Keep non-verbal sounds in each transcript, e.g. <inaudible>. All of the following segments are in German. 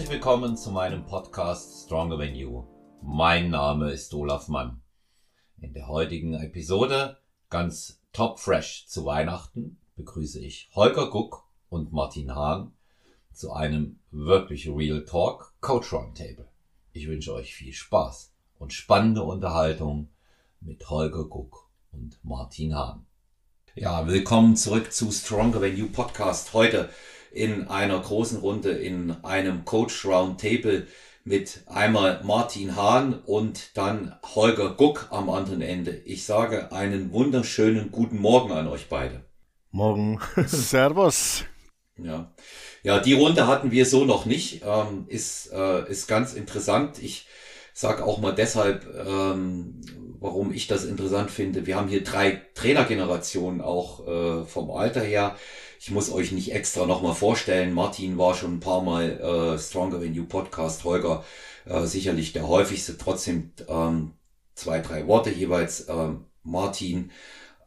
Herzlich willkommen zu meinem Podcast Stronger Than You. Mein Name ist Olaf Mann. In der heutigen Episode, ganz top fresh zu Weihnachten, begrüße ich Holger Guck und Martin Hahn zu einem wirklich Real Talk Coach Roundtable. Ich wünsche euch viel Spaß und spannende Unterhaltung mit Holger Guck und Martin Hahn. Ja, willkommen zurück zu Stronger Than You Podcast. Heute in einer großen Runde in einem Coach Roundtable mit einmal Martin Hahn und dann Holger Guck am anderen Ende. Ich sage einen wunderschönen guten Morgen an euch beide. Morgen. <laughs> Servus. Ja. ja, die Runde hatten wir so noch nicht. Ähm, ist, äh, ist ganz interessant. Ich sage auch mal deshalb, ähm, warum ich das interessant finde. Wir haben hier drei Trainergenerationen auch äh, vom Alter her. Ich muss euch nicht extra nochmal vorstellen. Martin war schon ein paar Mal äh, Stronger Than You Podcast. Holger äh, sicherlich der häufigste. Trotzdem ähm, zwei, drei Worte jeweils. Ähm, Martin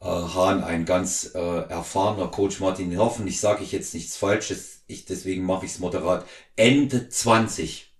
äh, Hahn, ein ganz äh, erfahrener Coach. Martin, hoffentlich sage ich jetzt nichts Falsches. Ich, deswegen mache ich es moderat. Ende 20.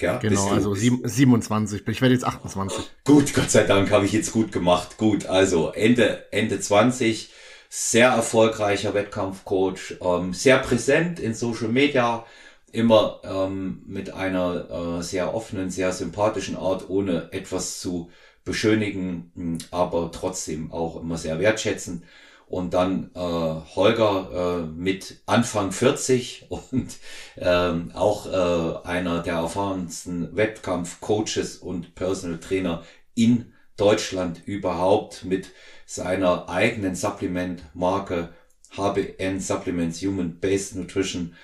Ja, genau, also 27. Ich werde jetzt 28. Gut, Gott sei Dank habe ich jetzt gut gemacht. Gut, also Ende, Ende 20 sehr erfolgreicher Wettkampfcoach, ähm, sehr präsent in Social Media, immer ähm, mit einer äh, sehr offenen, sehr sympathischen Art, ohne etwas zu beschönigen, aber trotzdem auch immer sehr wertschätzend. Und dann äh, Holger äh, mit Anfang 40 <laughs> und ähm, auch äh, einer der erfahrensten Wettkampfcoaches und Personal Trainer in Deutschland überhaupt mit seiner eigenen Supplement-Marke HBN Supplements Human Based Nutrition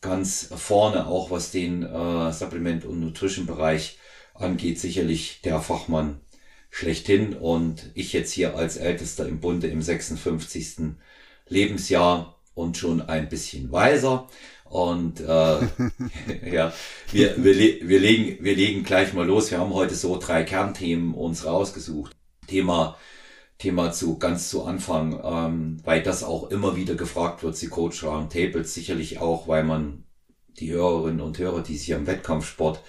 ganz vorne, auch was den äh, Supplement- und Nutrition-Bereich angeht, sicherlich der Fachmann schlechthin. Und ich jetzt hier als Ältester im Bunde im 56. Lebensjahr und schon ein bisschen weiser. Und äh, <laughs> ja, wir, wir, wir, legen, wir legen gleich mal los. Wir haben heute so drei Kernthemen uns rausgesucht. Thema Thema zu ganz zu Anfang, ähm, weil das auch immer wieder gefragt wird, die Coach Roundtables, sicherlich auch, weil man die Hörerinnen und Hörer, die sich am Wettkampfsport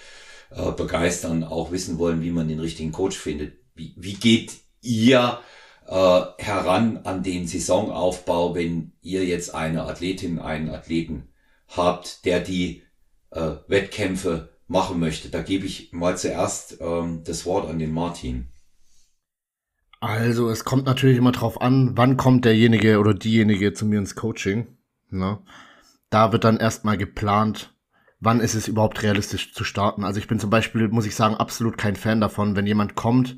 äh, begeistern, auch wissen wollen, wie man den richtigen Coach findet. Wie, wie geht ihr äh, heran an den Saisonaufbau, wenn ihr jetzt eine Athletin, einen Athleten habt, der die äh, Wettkämpfe machen möchte? Da gebe ich mal zuerst ähm, das Wort an den Martin. Also, es kommt natürlich immer drauf an, wann kommt derjenige oder diejenige zu mir ins Coaching. Ne? Da wird dann erstmal geplant, wann ist es überhaupt realistisch zu starten. Also ich bin zum Beispiel, muss ich sagen, absolut kein Fan davon, wenn jemand kommt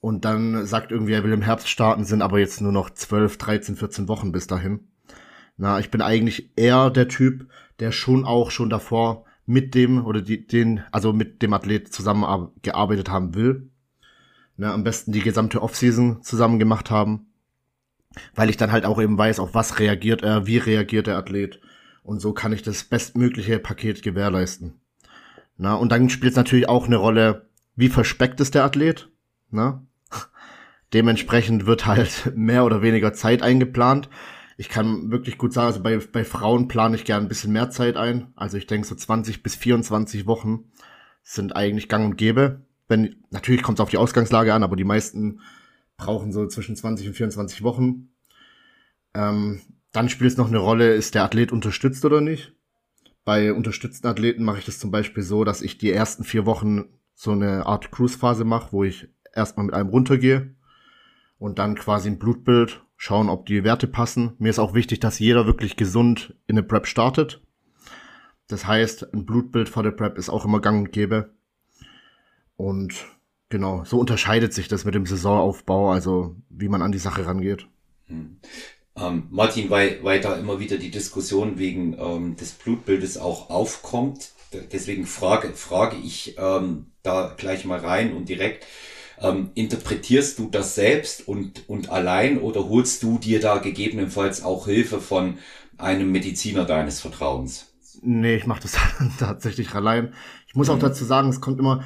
und dann sagt irgendwie, er will im Herbst starten, sind aber jetzt nur noch 12, 13, 14 Wochen bis dahin. Na, ich bin eigentlich eher der Typ, der schon auch schon davor mit dem oder die, den, also mit dem Athlet zusammengearbeitet haben will ne, am besten die gesamte Offseason zusammen gemacht haben, weil ich dann halt auch eben weiß, auf was reagiert er, wie reagiert der Athlet und so kann ich das bestmögliche Paket gewährleisten. Na, und dann spielt es natürlich auch eine Rolle, wie verspeckt ist der Athlet, na? <laughs> Dementsprechend wird halt <laughs> mehr oder weniger Zeit eingeplant. Ich kann wirklich gut sagen, also bei, bei Frauen plane ich gern ein bisschen mehr Zeit ein. Also ich denke so 20 bis 24 Wochen sind eigentlich gang und gäbe wenn, natürlich kommt es auf die Ausgangslage an, aber die meisten brauchen so zwischen 20 und 24 Wochen. Ähm, dann spielt es noch eine Rolle, ist der Athlet unterstützt oder nicht. Bei unterstützten Athleten mache ich das zum Beispiel so, dass ich die ersten vier Wochen so eine Art Cruise-Phase mache, wo ich erstmal mit einem runtergehe und dann quasi ein Blutbild schauen, ob die Werte passen. Mir ist auch wichtig, dass jeder wirklich gesund in eine Prep startet. Das heißt, ein Blutbild vor der Prep ist auch immer gang und gäbe. Und genau, so unterscheidet sich das mit dem Saisonaufbau, also wie man an die Sache rangeht. Hm. Ähm, Martin, weil, weil da immer wieder die Diskussion wegen ähm, des Blutbildes auch aufkommt, deswegen frage, frage ich ähm, da gleich mal rein und direkt. Ähm, interpretierst du das selbst und, und allein oder holst du dir da gegebenenfalls auch Hilfe von einem Mediziner deines Vertrauens? Nee, ich mache das <laughs> tatsächlich allein. Ich muss mhm. auch dazu sagen, es kommt immer,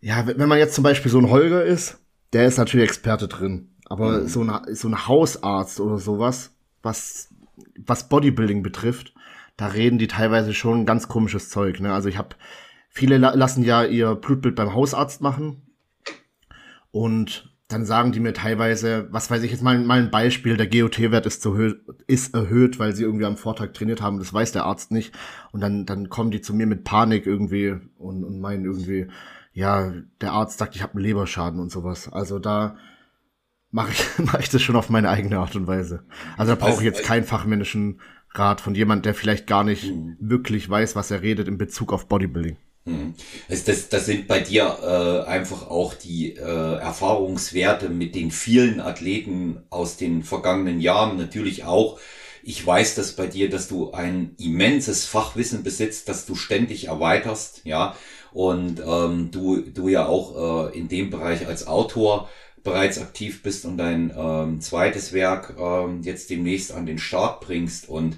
ja, wenn man jetzt zum Beispiel so ein Holger ist, der ist natürlich Experte drin. Aber mhm. so, eine, so ein Hausarzt oder sowas, was, was Bodybuilding betrifft, da reden die teilweise schon ganz komisches Zeug. Ne? Also ich habe viele la lassen ja ihr Blutbild beim Hausarzt machen und dann sagen die mir teilweise, was weiß ich jetzt mal, mal ein Beispiel, der GOT-Wert ist, zu ist erhöht, weil sie irgendwie am Vortag trainiert haben, das weiß der Arzt nicht. Und dann, dann kommen die zu mir mit Panik irgendwie und, und meinen irgendwie, ja, der Arzt sagt, ich habe einen Leberschaden und sowas. Also da mache ich, <laughs> mach ich das schon auf meine eigene Art und Weise. Also da brauche ich jetzt keinen fachmännischen Rat von jemand, der vielleicht gar nicht mhm. wirklich weiß, was er redet in Bezug auf Bodybuilding. Mhm. Das, das, das sind bei dir äh, einfach auch die äh, Erfahrungswerte mit den vielen Athleten aus den vergangenen Jahren natürlich auch. Ich weiß das bei dir, dass du ein immenses Fachwissen besitzt, dass du ständig erweiterst, ja, und ähm, du du ja auch äh, in dem Bereich als Autor bereits aktiv bist und dein ähm, zweites Werk ähm, jetzt demnächst an den Start bringst und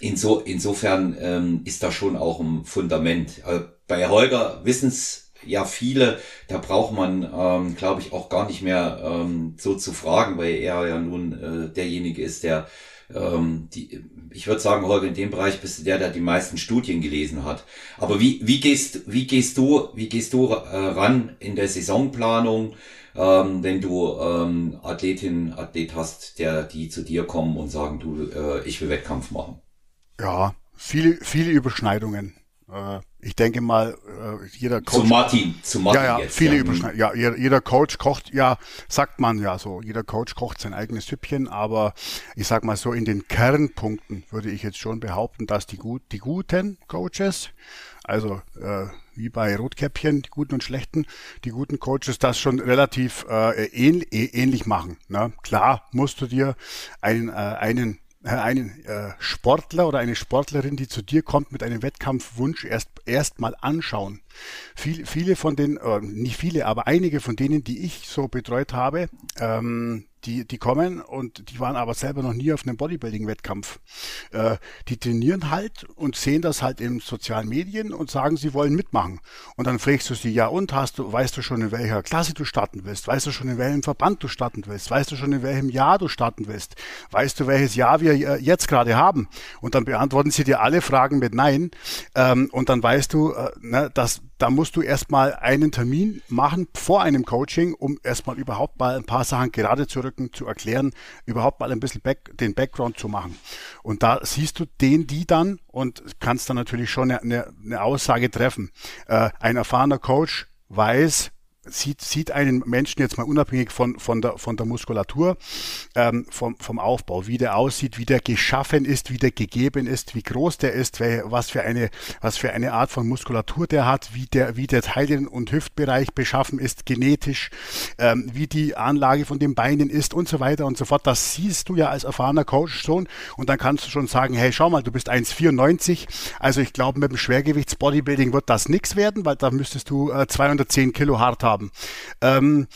inso, insofern ähm, ist da schon auch ein Fundament. Äh, bei Holger wissen es ja viele, da braucht man, ähm, glaube ich, auch gar nicht mehr ähm, so zu fragen, weil er ja nun äh, derjenige ist, der ähm, die, ich würde sagen, Holger, in dem Bereich bist du der, der die meisten Studien gelesen hat. Aber wie, wie gehst, wie gehst du, wie gehst du äh, ran in der Saisonplanung? ähm, wenn du ähm, Athletin, Athlet hast, der die zu dir kommen und sagen, du, äh, ich will Wettkampf machen? Ja, viele, viele Überschneidungen. Äh, ich denke mal, äh, jeder Coach. Zu Martin, zu Martin. Ja, ja, jetzt, viele ja. Überschneidungen. Ja, jeder, jeder Coach kocht, ja, sagt man ja so, jeder Coach kocht sein eigenes Süppchen, aber ich sag mal so, in den Kernpunkten würde ich jetzt schon behaupten, dass die, gut, die guten Coaches, also äh, wie bei Rotkäppchen, die guten und schlechten, die guten Coaches das schon relativ äh, ähnlich, ähnlich machen. Ne? Klar musst du dir einen, äh, einen äh, einen äh, Sportler oder eine Sportlerin, die zu dir kommt mit einem Wettkampfwunsch, erst erst mal anschauen. Viel, viele von den, äh, nicht viele, aber einige von denen, die ich so betreut habe, ähm, die, die kommen und die waren aber selber noch nie auf einem Bodybuilding-Wettkampf. Äh, die trainieren halt und sehen das halt in sozialen Medien und sagen, sie wollen mitmachen. Und dann fragst du sie, ja und hast du, weißt du schon, in welcher Klasse du starten willst? Weißt du schon, in welchem Verband du starten willst? Weißt du schon, in welchem Jahr du starten willst? Weißt du, welches Jahr wir äh, jetzt gerade haben? Und dann beantworten sie dir alle Fragen mit Nein. Ähm, und dann weißt du, äh, ne, dass da musst du erstmal einen Termin machen vor einem Coaching, um erstmal überhaupt mal ein paar Sachen gerade zu rücken, zu erklären, überhaupt mal ein bisschen back, den Background zu machen. Und da siehst du den, die dann und kannst dann natürlich schon eine, eine Aussage treffen. Äh, ein erfahrener Coach weiß, sieht, sieht einen Menschen jetzt mal unabhängig von, von, der, von der Muskulatur, ähm, vom, vom Aufbau, wie der aussieht, wie der geschaffen ist, wie der gegeben ist, wie groß der ist, was für eine, was für eine Art von Muskulatur der hat, wie der, wie der Teilen- und Hüftbereich beschaffen ist, genetisch, ähm, wie die Anlage von den Beinen ist und so weiter und so fort. Das siehst du ja als erfahrener Coach schon und dann kannst du schon sagen, hey, schau mal, du bist 1,94, also ich glaube, mit dem Schwergewichtsbodybuilding wird das nichts werden, weil da müsstest du äh, 210 Kilo hart haben haben. Ähm,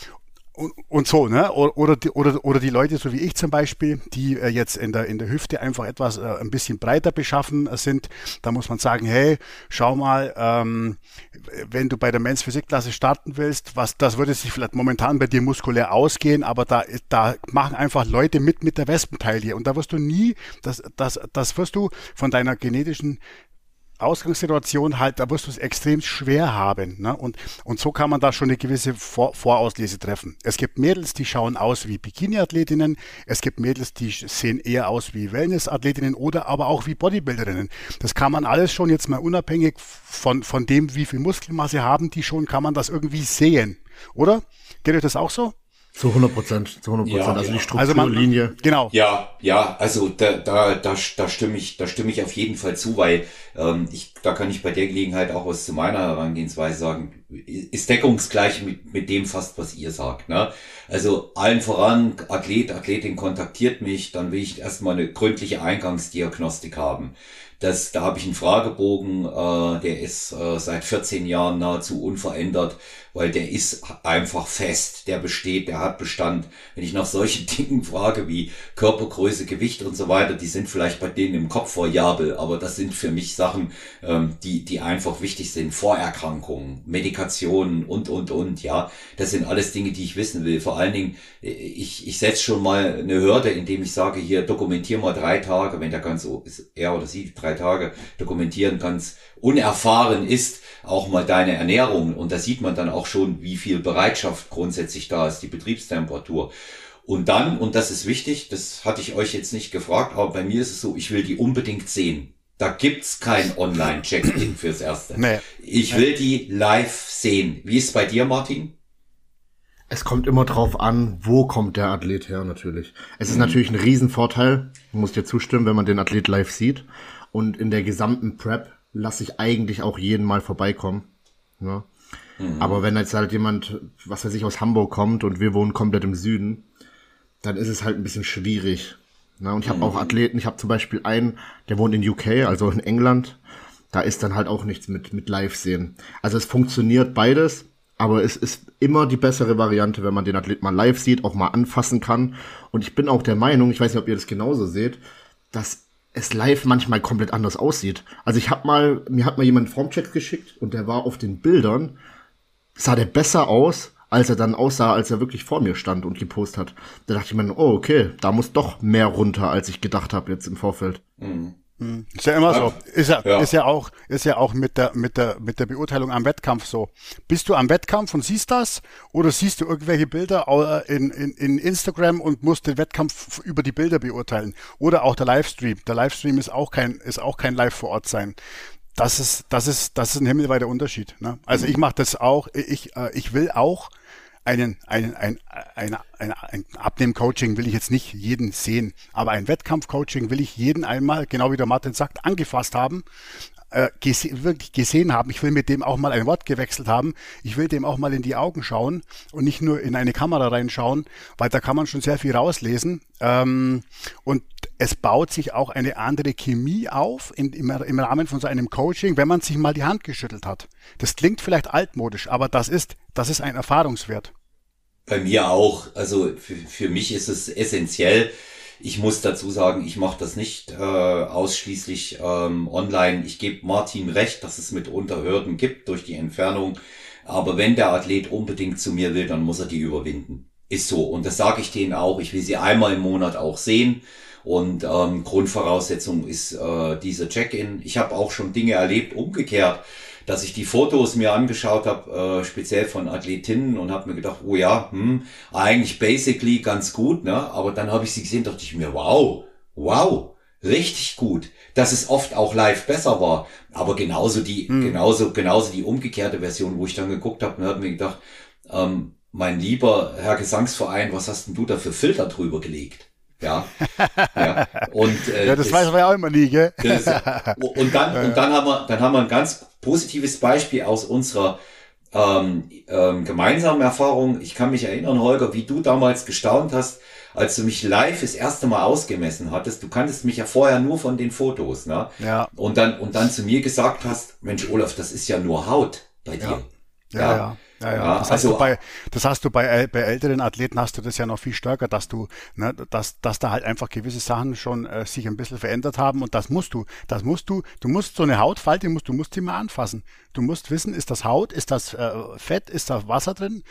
und, so, ne? Oder die, oder, oder die Leute, so wie ich zum Beispiel, die äh, jetzt in der, in der Hüfte einfach etwas äh, ein bisschen breiter beschaffen äh, sind, da muss man sagen, hey, schau mal, ähm, wenn du bei der Men's Physikklasse starten willst, was das würde sich vielleicht momentan bei dir muskulär ausgehen, aber da, da machen einfach Leute mit mit der Wespenteile und da wirst du nie, das, das, das wirst du von deiner genetischen Ausgangssituation halt, da wirst du es extrem schwer haben. Ne? Und, und so kann man da schon eine gewisse Vor Vorauslese treffen. Es gibt Mädels, die schauen aus wie Bikini-Athletinnen, es gibt Mädels, die sehen eher aus wie Wellness-Athletinnen oder aber auch wie Bodybuilderinnen. Das kann man alles schon jetzt mal unabhängig von, von dem, wie viel Muskelmasse haben die schon, kann man das irgendwie sehen. Oder? Geht euch das auch so? Zu 100 Prozent, zu 100 Prozent. Ja, also die Strukturlinie. Also genau. Ja, ja, also da, da, da, da stimme ich, da stimme ich auf jeden Fall zu, weil ähm, ich, da kann ich bei der Gelegenheit auch was zu meiner Herangehensweise sagen. Ist deckungsgleich mit, mit dem fast, was ihr sagt. Ne? Also allen voran, Athlet, Athletin kontaktiert mich, dann will ich erstmal eine gründliche Eingangsdiagnostik haben. Das, da habe ich einen Fragebogen, äh, der ist äh, seit 14 Jahren nahezu unverändert weil der ist einfach fest, der besteht, der hat Bestand. Wenn ich nach solchen <laughs> Dingen frage wie Körpergröße, Gewicht und so weiter, die sind vielleicht bei denen im Kopf variabel, aber das sind für mich Sachen, ähm, die, die einfach wichtig sind. Vorerkrankungen, Kommunikation und, und, und, ja. Das sind alles Dinge, die ich wissen will. Vor allen Dingen, ich, ich setze schon mal eine Hürde, indem ich sage, hier dokumentier mal drei Tage, wenn der ganz, er oder sie drei Tage dokumentieren ganz unerfahren ist, auch mal deine Ernährung. Und da sieht man dann auch schon, wie viel Bereitschaft grundsätzlich da ist, die Betriebstemperatur. Und dann, und das ist wichtig, das hatte ich euch jetzt nicht gefragt, aber bei mir ist es so, ich will die unbedingt sehen. Da gibt's kein Online-Check-In fürs Erste. Nee. Ich will die live sehen. Wie ist es bei dir, Martin? Es kommt immer drauf an, wo kommt der Athlet her, natürlich. Es ist mhm. natürlich ein Riesenvorteil, muss dir zustimmen, wenn man den Athlet live sieht. Und in der gesamten Prep lasse ich eigentlich auch jeden mal vorbeikommen. Ja. Mhm. Aber wenn jetzt halt jemand, was weiß ich, aus Hamburg kommt und wir wohnen komplett im Süden, dann ist es halt ein bisschen schwierig. Na, und ich habe mhm. auch Athleten, ich habe zum Beispiel einen, der wohnt in UK, also in England. Da ist dann halt auch nichts mit, mit Live-Sehen. Also es funktioniert beides, aber es ist immer die bessere Variante, wenn man den Athlet mal live sieht, auch mal anfassen kann. Und ich bin auch der Meinung, ich weiß nicht, ob ihr das genauso seht, dass es live manchmal komplett anders aussieht. Also ich habe mal, mir hat mal jemand Formchecks geschickt und der war auf den Bildern, sah der besser aus, als er dann aussah, als er wirklich vor mir stand und gepostet hat. Da dachte ich mir, oh, okay, da muss doch mehr runter, als ich gedacht habe jetzt im Vorfeld. Mhm. Mhm. Ist ja immer so. Ist ja, ja, ist ja auch, ist ja auch mit der, mit der, mit der Beurteilung am Wettkampf so. Bist du am Wettkampf und siehst das? Oder siehst du irgendwelche Bilder äh, in, in, in Instagram und musst den Wettkampf über die Bilder beurteilen? Oder auch der Livestream. Der Livestream ist auch kein, ist auch kein Live vor Ort sein das ist, das ist, das ist ein himmelweiter Unterschied. Ne? Also ich mache das auch, ich, äh, ich will auch einen, einen, ein, ein, ein, ein Abnehmen-Coaching will ich jetzt nicht jeden sehen, aber ein Wettkampf-Coaching will ich jeden einmal, genau wie der Martin sagt, angefasst haben, äh, gese wirklich gesehen haben. Ich will mit dem auch mal ein Wort gewechselt haben. Ich will dem auch mal in die Augen schauen und nicht nur in eine Kamera reinschauen, weil da kann man schon sehr viel rauslesen. Ähm, und es baut sich auch eine andere Chemie auf in, im, im Rahmen von so einem Coaching, wenn man sich mal die Hand geschüttelt hat. Das klingt vielleicht altmodisch, aber das ist, das ist ein Erfahrungswert. Bei mir auch. Also für, für mich ist es essentiell. Ich muss dazu sagen, ich mache das nicht äh, ausschließlich ähm, online. Ich gebe Martin recht, dass es mitunter Hürden gibt durch die Entfernung. Aber wenn der Athlet unbedingt zu mir will, dann muss er die überwinden. Ist so. Und das sage ich denen auch. Ich will sie einmal im Monat auch sehen. Und ähm, Grundvoraussetzung ist äh, diese Check-in. Ich habe auch schon Dinge erlebt, umgekehrt, dass ich die Fotos mir angeschaut habe, äh, speziell von Athletinnen und habe mir gedacht, oh ja, hm, eigentlich basically ganz gut, ne? Aber dann habe ich sie gesehen, dachte ich mir, wow, wow, richtig gut, dass es oft auch live besser war. Aber genauso die, hm. genauso, genauso die umgekehrte Version, wo ich dann geguckt habe und habe mir gedacht, ähm, mein lieber Herr Gesangsverein, was hast denn du da für Filter drüber gelegt? Ja. ja. Und, äh, <laughs> ja, das, das weiß man ja auch immer nie, gell? Das, <laughs> und dann, und dann haben wir, dann haben wir ein ganz positives Beispiel aus unserer ähm, ähm, gemeinsamen Erfahrung. Ich kann mich erinnern, Holger, wie du damals gestaunt hast, als du mich live das erste Mal ausgemessen hattest. Du kanntest mich ja vorher nur von den Fotos, ne? Ja. Und dann, und dann zu mir gesagt hast, Mensch, Olaf, das ist ja nur Haut bei dir. Ja, ja. ja. Ja, ja. das, hast also, du bei, das hast du bei, bei älteren Athleten hast du das ja noch viel stärker, dass du, ne, dass, dass da halt einfach gewisse Sachen schon äh, sich ein bisschen verändert haben und das musst du, das musst du, du musst so eine Hautfalte, musst, du musst die mal anfassen. Du musst wissen, ist das Haut, ist das äh, Fett, ist da Wasser drin?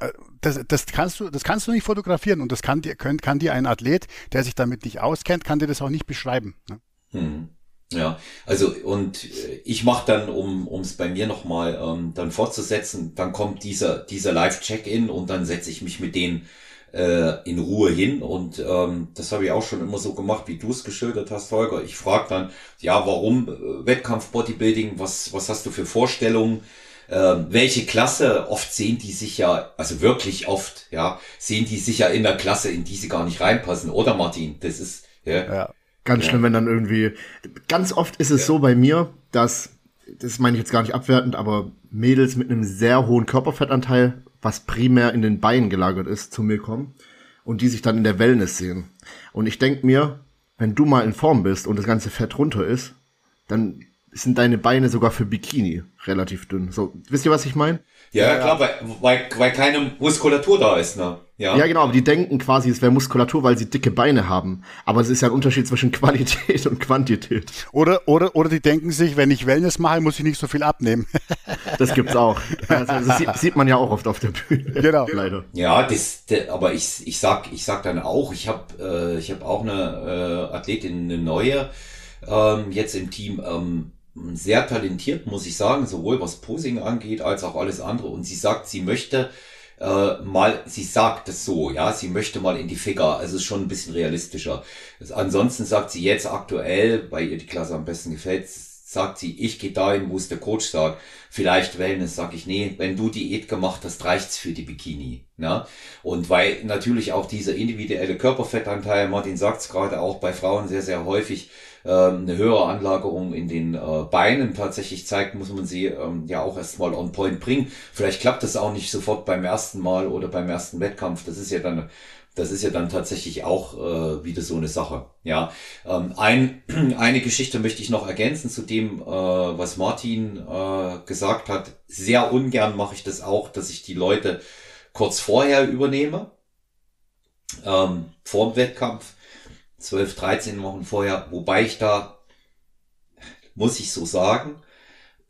Äh, das, das kannst du, das kannst du nicht fotografieren und das kann dir, kann, kann dir ein Athlet, der sich damit nicht auskennt, kann dir das auch nicht beschreiben. Ne? Hm. Ja, also und äh, ich mache dann, um es bei mir nochmal ähm, dann fortzusetzen, dann kommt dieser dieser Live-Check-in und dann setze ich mich mit denen äh, in Ruhe hin und ähm, das habe ich auch schon immer so gemacht, wie du es geschildert hast, Holger. Ich frage dann, ja, warum äh, Wettkampf Bodybuilding? Was was hast du für Vorstellungen? Äh, welche Klasse? Oft sehen die sich ja, also wirklich oft, ja, sehen die sich ja in der Klasse, in die sie gar nicht reinpassen, oder Martin? Das ist ja. ja. Ganz ja. schlimm, wenn dann irgendwie. Ganz oft ist es ja. so bei mir, dass, das meine ich jetzt gar nicht abwertend, aber Mädels mit einem sehr hohen Körperfettanteil, was primär in den Beinen gelagert ist, zu mir kommen und die sich dann in der Wellness sehen. Und ich denk mir, wenn du mal in Form bist und das ganze Fett runter ist, dann sind deine Beine sogar für Bikini relativ dünn. So, wisst ihr, was ich meine? Ja, ja, klar, weil, weil, weil keine Muskulatur da ist, ne? Ja. ja, genau, aber die denken quasi, es wäre Muskulatur, weil sie dicke Beine haben. Aber es ist ja ein Unterschied zwischen <laughs> Qualität und Quantität. Oder, oder, oder die denken sich, wenn ich Wellness mache, muss ich nicht so viel abnehmen. <laughs> das gibt's auch. Also, das sieht, sieht, man ja auch oft auf der Bühne. Genau. Leider. Ja, das, das, aber ich, ich sag, ich sag dann auch, ich habe äh, ich hab auch eine äh, Athletin, eine neue, ähm, jetzt im Team, ähm, sehr talentiert, muss ich sagen, sowohl was Posing angeht, als auch alles andere. Und sie sagt, sie möchte äh, mal, sie sagt es so, ja, sie möchte mal in die Figur, also ist schon ein bisschen realistischer. Ansonsten sagt sie jetzt aktuell, weil ihr die Klasse am besten gefällt, sagt sie, ich gehe dahin, wo es der Coach sagt. Vielleicht Wellness, sag ich, nee, wenn du Diät gemacht hast, reicht's für die Bikini. Ne? Und weil natürlich auch dieser individuelle Körperfettanteil, Martin sagt's gerade auch bei Frauen sehr, sehr häufig, eine höhere Anlagerung in den äh, Beinen tatsächlich zeigt, muss man sie ähm, ja auch erstmal on point bringen. Vielleicht klappt das auch nicht sofort beim ersten Mal oder beim ersten Wettkampf. Das ist ja dann das ist ja dann tatsächlich auch äh, wieder so eine Sache. Ja, ähm, ein, <clears throat> eine Geschichte möchte ich noch ergänzen zu dem, äh, was Martin gesagt hat. Sehr ungern mache ich das auch, dass ich die Leute kurz vorher übernehme, ähm, vor dem Wettkampf. 12, 13 Wochen vorher, wobei ich da, muss ich so sagen,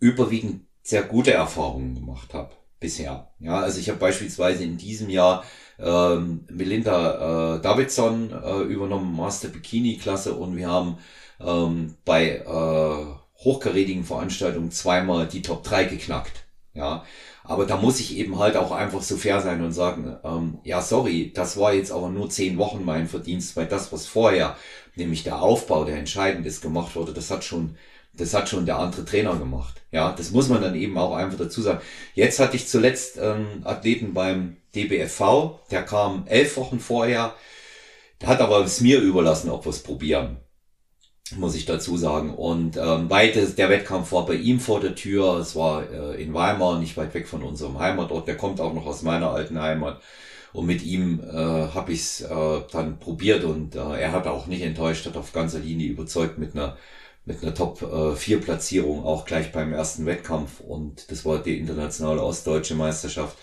überwiegend sehr gute Erfahrungen gemacht habe bisher. Ja, also ich habe beispielsweise in diesem Jahr ähm, Melinda äh, Davidson äh, übernommen, Master Bikini Klasse und wir haben ähm, bei äh, hochkarätigen Veranstaltungen zweimal die Top 3 geknackt. Ja, aber da muss ich eben halt auch einfach so fair sein und sagen, ähm, ja, sorry, das war jetzt aber nur zehn Wochen mein Verdienst, weil das, was vorher, nämlich der Aufbau, der entscheidend ist, gemacht wurde, das hat schon, das hat schon der andere Trainer gemacht. Ja, das muss man dann eben auch einfach dazu sagen. Jetzt hatte ich zuletzt ähm, Athleten beim DBFV, der kam elf Wochen vorher, der hat aber es mir überlassen, ob wir es probieren muss ich dazu sagen. Und ähm, weites, der Wettkampf war bei ihm vor der Tür. Es war äh, in Weimar, nicht weit weg von unserem Heimatort. Der kommt auch noch aus meiner alten Heimat. Und mit ihm äh, habe ich es äh, dann probiert und äh, er hat auch nicht enttäuscht, hat auf ganzer Linie überzeugt mit einer mit einer Top äh, 4 Platzierung auch gleich beim ersten Wettkampf und das war die internationale ostdeutsche Meisterschaft.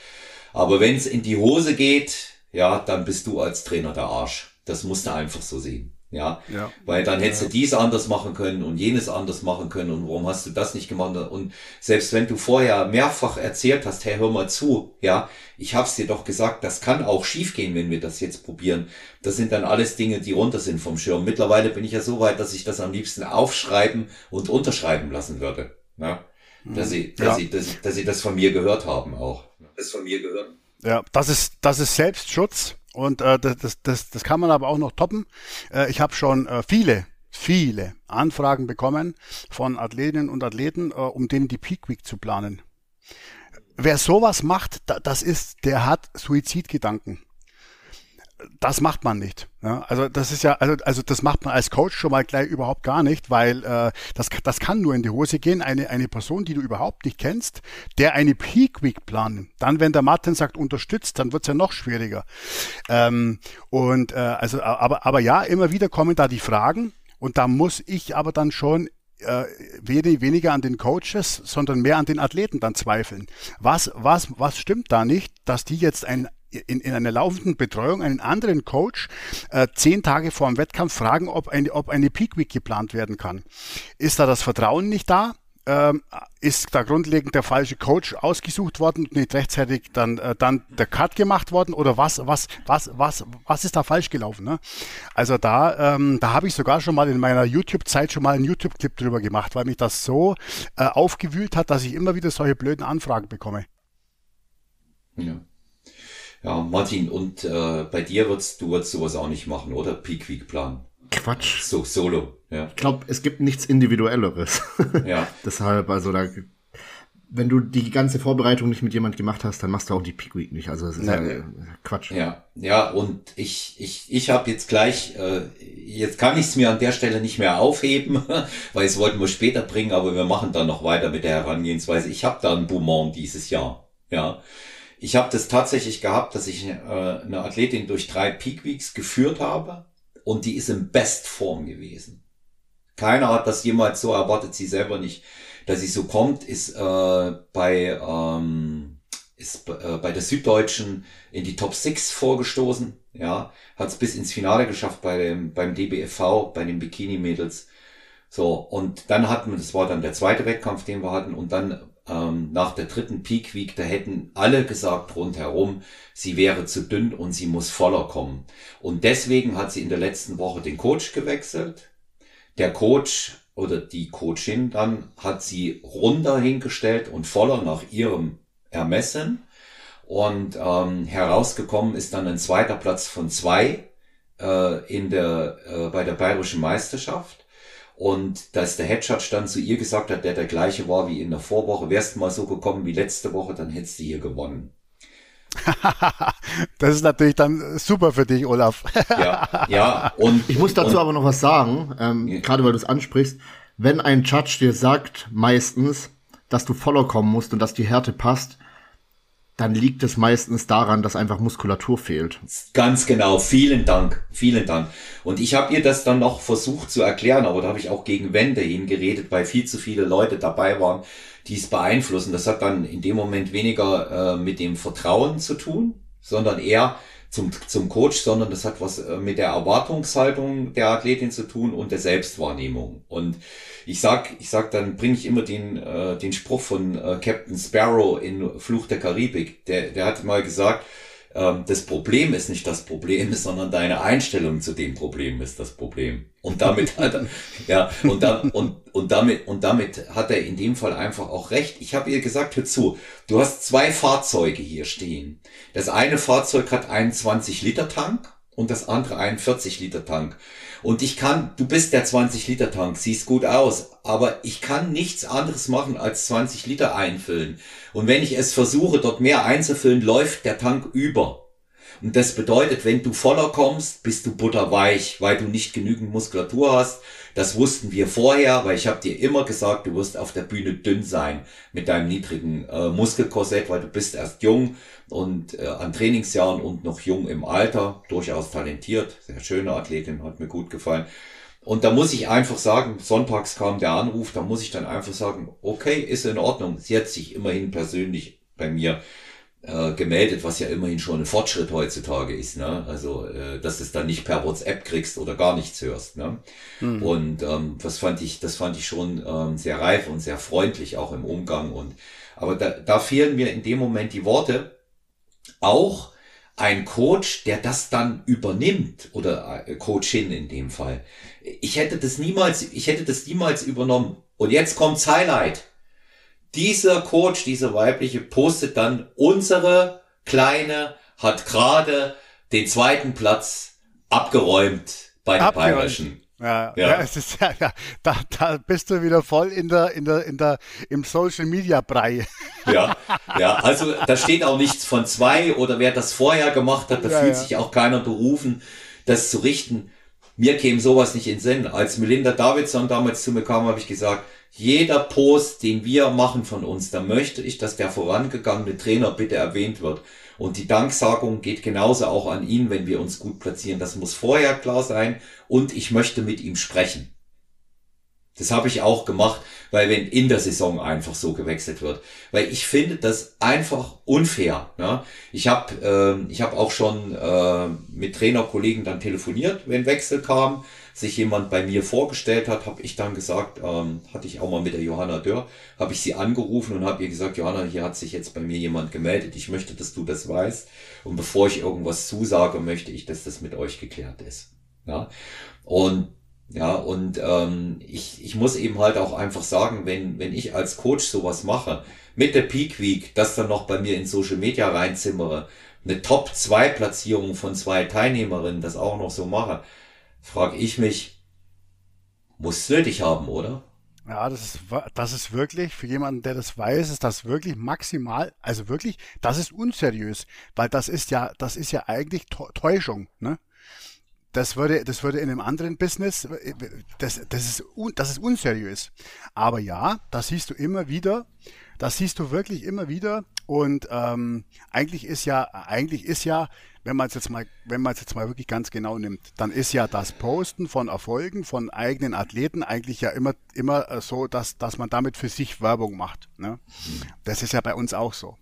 Aber wenn es in die Hose geht, ja, dann bist du als Trainer der Arsch. Das musst du einfach so sehen. Ja, ja. weil dann hättest ja. du dies anders machen können und jenes anders machen können und warum hast du das nicht gemacht? Und selbst wenn du vorher mehrfach erzählt hast, hey, hör mal zu, ja, ich hab's dir doch gesagt, das kann auch schiefgehen, wenn wir das jetzt probieren. Das sind dann alles Dinge, die runter sind vom Schirm. Mittlerweile bin ich ja so weit, dass ich das am liebsten aufschreiben und unterschreiben lassen würde. Ja? Dass, sie, dass, ja. sie, dass, dass sie das von mir gehört haben auch. Das von mir gehört. Ja, das ist, das ist Selbstschutz und äh, das, das, das, das kann man aber auch noch toppen. Äh, ich habe schon äh, viele, viele Anfragen bekommen von Athletinnen und Athleten, äh, um denen die Peak Week zu planen. Wer sowas macht, das ist, der hat Suizidgedanken das macht man nicht. Ja, also das ist ja, also, also das macht man als Coach schon mal gleich überhaupt gar nicht, weil äh, das, das kann nur in die Hose gehen. Eine, eine Person, die du überhaupt nicht kennst, der eine Peak Week planen. Dann, wenn der Martin sagt, unterstützt, dann wird's ja noch schwieriger. Ähm, und äh, also, aber, aber ja, immer wieder kommen da die Fragen und da muss ich aber dann schon äh, weniger an den Coaches, sondern mehr an den Athleten dann zweifeln. Was, was, was stimmt da nicht, dass die jetzt ein in, in einer laufenden Betreuung einen anderen Coach äh, zehn Tage vor dem Wettkampf fragen, ob eine, ob eine Peak Week geplant werden kann. Ist da das Vertrauen nicht da? Ähm, ist da grundlegend der falsche Coach ausgesucht worden und nicht rechtzeitig dann, äh, dann der Cut gemacht worden oder was, was, was, was, was ist da falsch gelaufen? Ne? Also da, ähm, da habe ich sogar schon mal in meiner YouTube-Zeit schon mal einen YouTube-Clip drüber gemacht, weil mich das so äh, aufgewühlt hat, dass ich immer wieder solche blöden Anfragen bekomme. Ja. Ja, Martin, und äh, bei dir wird's, du würdest sowas auch nicht machen, oder? Peak Week Plan. Quatsch. So, solo, ja. Ich glaube, es gibt nichts Individuelleres. <laughs> ja. <laughs> Deshalb, also da, wenn du die ganze Vorbereitung nicht mit jemand gemacht hast, dann machst du auch die Peak Week nicht. Also das ist ja, ja Quatsch. Ja, ja, und ich, ich, ich habe jetzt gleich, äh, jetzt kann ich es mir an der Stelle nicht mehr aufheben, <laughs> weil es wollten wir später bringen, aber wir machen dann noch weiter mit der Herangehensweise. Ich habe da ein Boumont dieses Jahr. Ja. Ich habe das tatsächlich gehabt, dass ich äh, eine Athletin durch drei Peak Weeks geführt habe und die ist in Bestform gewesen. Keiner hat das jemals so erwartet, sie selber nicht, dass sie so kommt, ist äh, bei ähm, ist äh, bei der Süddeutschen in die Top 6 vorgestoßen, ja, hat es bis ins Finale geschafft bei dem, beim DBFV, bei den Bikini-Mädels. So, und dann hatten wir, das war dann der zweite Wettkampf, den wir hatten, und dann ähm, nach der dritten Peak Week, da hätten alle gesagt rundherum, sie wäre zu dünn und sie muss voller kommen. Und deswegen hat sie in der letzten Woche den Coach gewechselt. Der Coach oder die Coachin dann hat sie runder hingestellt und voller nach ihrem Ermessen. Und ähm, herausgekommen ist dann ein zweiter Platz von zwei äh, in der, äh, bei der bayerischen Meisterschaft. Und dass der Headshot dann zu ihr gesagt hat, der der gleiche war wie in der Vorwoche, wärst du mal so gekommen wie letzte Woche, dann hättest du hier gewonnen. <laughs> das ist natürlich dann super für dich, Olaf. ja, ja. Und ich muss dazu und, aber noch was sagen, ähm, ja. gerade weil du es ansprichst. Wenn ein Judge dir sagt, meistens, dass du voller kommen musst und dass die Härte passt, dann liegt es meistens daran, dass einfach Muskulatur fehlt. Ganz genau. Vielen Dank. Vielen Dank. Und ich habe ihr das dann noch versucht zu erklären, aber da habe ich auch gegen Wände hingeredet, weil viel zu viele Leute dabei waren, die es beeinflussen. Das hat dann in dem Moment weniger äh, mit dem Vertrauen zu tun, sondern eher zum, zum Coach, sondern das hat was äh, mit der Erwartungshaltung der Athletin zu tun und der Selbstwahrnehmung. Und ich sag, ich sag, dann bringe ich immer den, äh, den Spruch von äh, Captain Sparrow in Fluch der Karibik. Der, der hat mal gesagt, ähm, das Problem ist nicht das Problem, <laughs> sondern deine Einstellung zu dem Problem ist das Problem. Und damit hat er, ja, und, da, und, und damit, und damit hat er in dem Fall einfach auch recht. Ich habe ihr gesagt, hör zu, du hast zwei Fahrzeuge hier stehen. Das eine Fahrzeug hat einen 20 Liter Tank und das andere einen 40 Liter Tank. Und ich kann, du bist der 20 Liter Tank, siehst gut aus, aber ich kann nichts anderes machen als 20 Liter einfüllen. Und wenn ich es versuche, dort mehr einzufüllen, läuft der Tank über. Und das bedeutet, wenn du voller kommst, bist du butterweich, weil du nicht genügend Muskulatur hast. Das wussten wir vorher, weil ich habe dir immer gesagt, du wirst auf der Bühne dünn sein mit deinem niedrigen äh, Muskelkorsett, weil du bist erst jung und äh, an Trainingsjahren und noch jung im Alter, durchaus talentiert, sehr schöne Athletin, hat mir gut gefallen. Und da muss ich einfach sagen, sonntags kam der Anruf, da muss ich dann einfach sagen, okay, ist in Ordnung. Sie hat sich immerhin persönlich bei mir äh, gemeldet, was ja immerhin schon ein Fortschritt heutzutage ist. Ne? Also, äh, dass du es dann nicht per WhatsApp kriegst oder gar nichts hörst. Ne? Mhm. Und ähm, das fand ich, das fand ich schon ähm, sehr reif und sehr freundlich auch im Umgang. Und aber da, da fehlen mir in dem Moment die Worte. Auch ein Coach, der das dann übernimmt oder äh, Coachin in dem Fall. Ich hätte das niemals, ich hätte das niemals übernommen. Und jetzt kommt's Highlight dieser Coach, dieser weibliche, postet dann, unsere Kleine hat gerade den zweiten Platz abgeräumt bei der abgeräumt. Bayerischen. Ja, ja. ja, es ist ja, ja, da, da bist du wieder voll in der, in der, in der, im Social Media Brei. <laughs> Ja, ja, also da steht auch nichts von zwei oder wer das vorher gemacht hat, da ja, fühlt sich auch keiner berufen, das zu richten. Mir käme sowas nicht in den Sinn. Als Melinda Davidson damals zu mir kam, habe ich gesagt, jeder Post, den wir machen von uns, da möchte ich, dass der vorangegangene Trainer bitte erwähnt wird. Und die Danksagung geht genauso auch an ihn, wenn wir uns gut platzieren. Das muss vorher klar sein. Und ich möchte mit ihm sprechen. Das habe ich auch gemacht, weil wenn in der Saison einfach so gewechselt wird, weil ich finde das einfach unfair. Ne? Ich habe äh, ich habe auch schon äh, mit Trainerkollegen dann telefoniert, wenn Wechsel kam sich jemand bei mir vorgestellt hat, habe ich dann gesagt, ähm, hatte ich auch mal mit der Johanna Dörr, habe ich sie angerufen und habe ihr gesagt, Johanna, hier hat sich jetzt bei mir jemand gemeldet, ich möchte, dass du das weißt. Und bevor ich irgendwas zusage, möchte ich, dass das mit euch geklärt ist. Ja, und ja, und ähm, ich, ich muss eben halt auch einfach sagen, wenn, wenn ich als Coach sowas mache, mit der Peak Week, das dann noch bei mir in Social Media reinzimmere, eine Top-2-Platzierung von zwei Teilnehmerinnen das auch noch so mache, frage ich mich, muss nötig haben, oder? Ja, das ist, das ist wirklich, für jemanden, der das weiß, ist das wirklich maximal, also wirklich, das ist unseriös, weil das ist ja, das ist ja eigentlich Täuschung, ne? Das würde, das würde in einem anderen Business, das, das ist, das ist unseriös. Aber ja, das siehst du immer wieder, das siehst du wirklich immer wieder und ähm, eigentlich ist ja, eigentlich ist ja wenn man es jetzt mal, wenn man es jetzt mal wirklich ganz genau nimmt, dann ist ja das Posten von Erfolgen von eigenen Athleten eigentlich ja immer, immer äh, so, dass, dass man damit für sich Werbung macht. Ne? Das ist ja bei uns auch so.